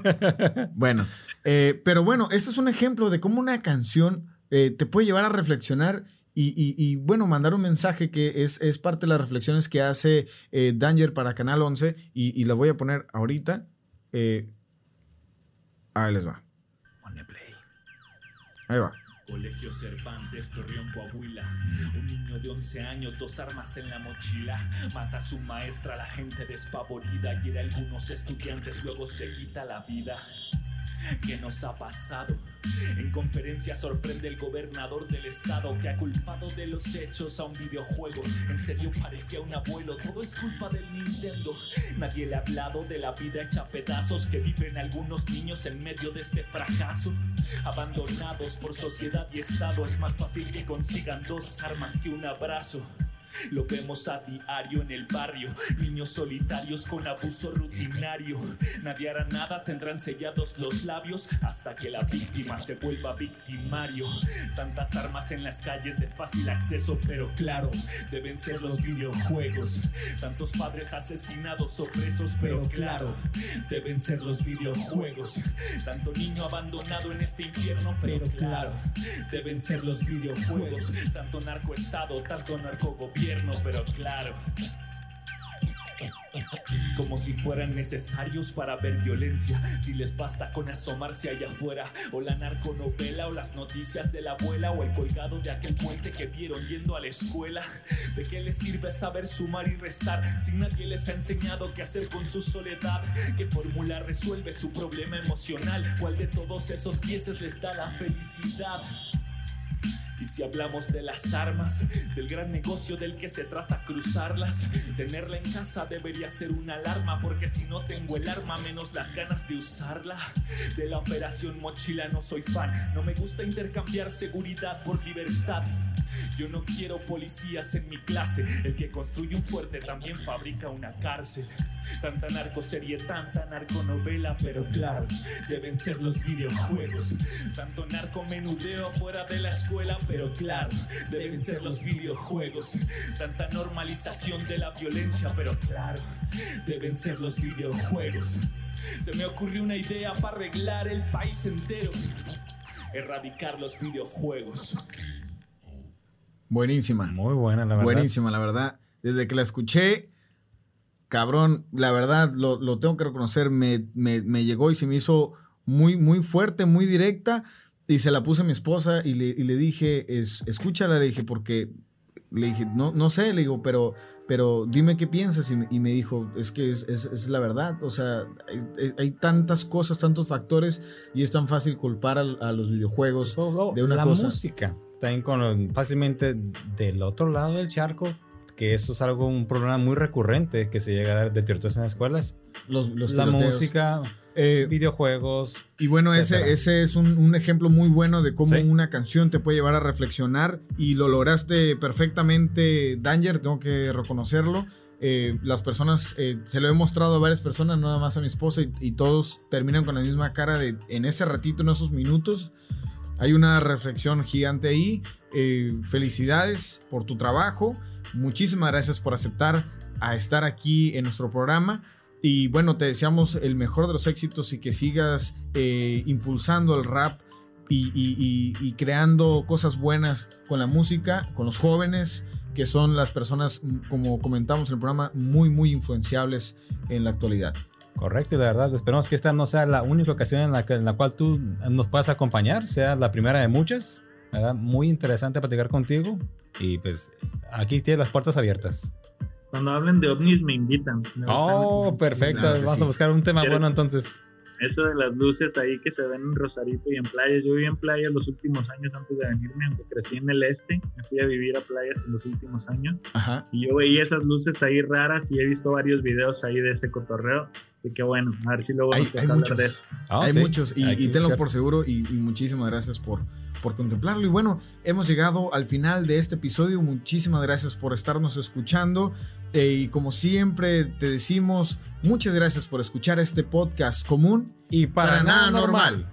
bueno, eh, pero bueno, este es un ejemplo de cómo una canción eh, te puede llevar a reflexionar y, bueno, mandar un mensaje que es, es, parte de las reflexiones que hace eh, Danger para Canal 11 y, la voy a poner ahorita. ahí les va. play. Ahí va. Colegio Cervantes, Torreón, Coahuila. Un niño de 11 años, dos armas en la mochila. Mata a su maestra, la gente despavorida. Y algunos estudiantes, luego se quita la vida. ¿Qué nos ha pasado? En conferencia sorprende el gobernador del estado que ha culpado de los hechos a un videojuego. En serio parecía un abuelo, todo es culpa del Nintendo. Nadie le ha hablado de la vida hecha pedazos que viven algunos niños en medio de este fracaso. Abandonados por sociedad y estado, es más fácil que consigan dos armas que un abrazo. Lo vemos a diario en el barrio, niños solitarios con abuso rutinario. Nadie hará nada, tendrán sellados los labios hasta que la víctima se vuelva victimario. Tantas armas en las calles de fácil acceso, pero claro, deben ser los videojuegos. Tantos padres asesinados o presos, pero claro, deben ser los videojuegos. Tanto niño abandonado en este infierno, pero claro, deben ser los videojuegos. Tanto narcoestado, tanto narcogobierno pero claro. Como si fueran necesarios para ver violencia. Si les basta con asomarse allá afuera. O la narconovela, o las noticias de la abuela, o el colgado de aquel puente que vieron yendo a la escuela. ¿De qué les sirve saber sumar y restar si nadie les ha enseñado qué hacer con su soledad? ¿Qué fórmula resuelve su problema emocional? ¿Cuál de todos esos pieces les da la felicidad? Y si hablamos de las armas, del gran negocio del que se trata cruzarlas, tenerla en casa debería ser una alarma, porque si no tengo el arma, menos las ganas de usarla. De la operación mochila no soy fan, no me gusta intercambiar seguridad por libertad. Yo no quiero policías en mi clase. El que construye un fuerte también fabrica una cárcel. Tanta narcoserie, tanta narconovela, pero claro, deben ser los videojuegos. Tanto narcomenudeo fuera de la escuela, pero claro, deben ser los videojuegos. Tanta normalización de la violencia, pero claro, deben ser los videojuegos. Se me ocurrió una idea para arreglar el país entero. Erradicar los videojuegos. Buenísima. Muy buena, la verdad. Buenísima, la verdad. Desde que la escuché, cabrón, la verdad, lo, tengo que reconocer, me, me, llegó y se me hizo muy, muy fuerte, muy directa. Y se la puse a mi esposa y le, y le dije, es, escúchala, le dije, porque le dije, no, no sé, le digo, pero, pero dime qué piensas. Y, me dijo, es que es, es, la verdad. O sea, hay, tantas cosas, tantos factores y es tan fácil culpar a, los videojuegos oh, oh, de una la cosa. música también con fácilmente del otro lado del charco, que eso es algo, un problema muy recurrente que se llega a dar de tiroteos en escuelas. Los, los la música, eh, videojuegos. Y bueno, ese, ese es un, ejemplo muy bueno de cómo una canción te puede llevar a reflexionar y lo lograste perfectamente, Danger, tengo que reconocerlo. Eh, las personas, eh, se lo he mostrado a varias personas, nada más a mi esposa, y, y, todos terminan con la misma cara de en ese ratito, en esos minutos, hay una reflexión gigante ahí. Felicidades por tu trabajo. Muchísimas gracias por aceptar a estar aquí en nuestro programa. Y bueno, te deseamos el mejor de los éxitos y que sigas eh, impulsando el rap y, creando cosas buenas con la música, con los jóvenes, que son las personas, como comentamos en el programa, muy, muy influenciables en la actualidad. Correcto, y de verdad, esperamos que esta no sea la única ocasión en la, en la cual tú nos puedas acompañar, sea la primera de muchas. ¿verdad? Muy interesante platicar contigo y pues aquí tienes las puertas abiertas. Cuando hablen de ovnis me invitan. oh, perfecto. Vamos a buscar un tema bueno entonces. Eso de las luces ahí que se ven en Rosarito y en playas. Yo viví en playas los últimos años antes de venirme, aunque crecí en el este. Me fui a vivir a playas en los últimos años. Ajá. Y yo veía esas luces ahí raras y he visto varios videos ahí de ese cotorreo. Así que bueno, a ver si luego Hay, hay muchos. de eso. Ah, hay sí. muchos. Y, Hay que y tenlo buscar. por seguro. Y, y muchísimas gracias por, por contemplarlo. Y bueno, hemos llegado al final de este episodio. Muchísimas gracias por estarnos escuchando. Eh, y como siempre te decimos, muchas gracias por escuchar este podcast común Y para, nada normal.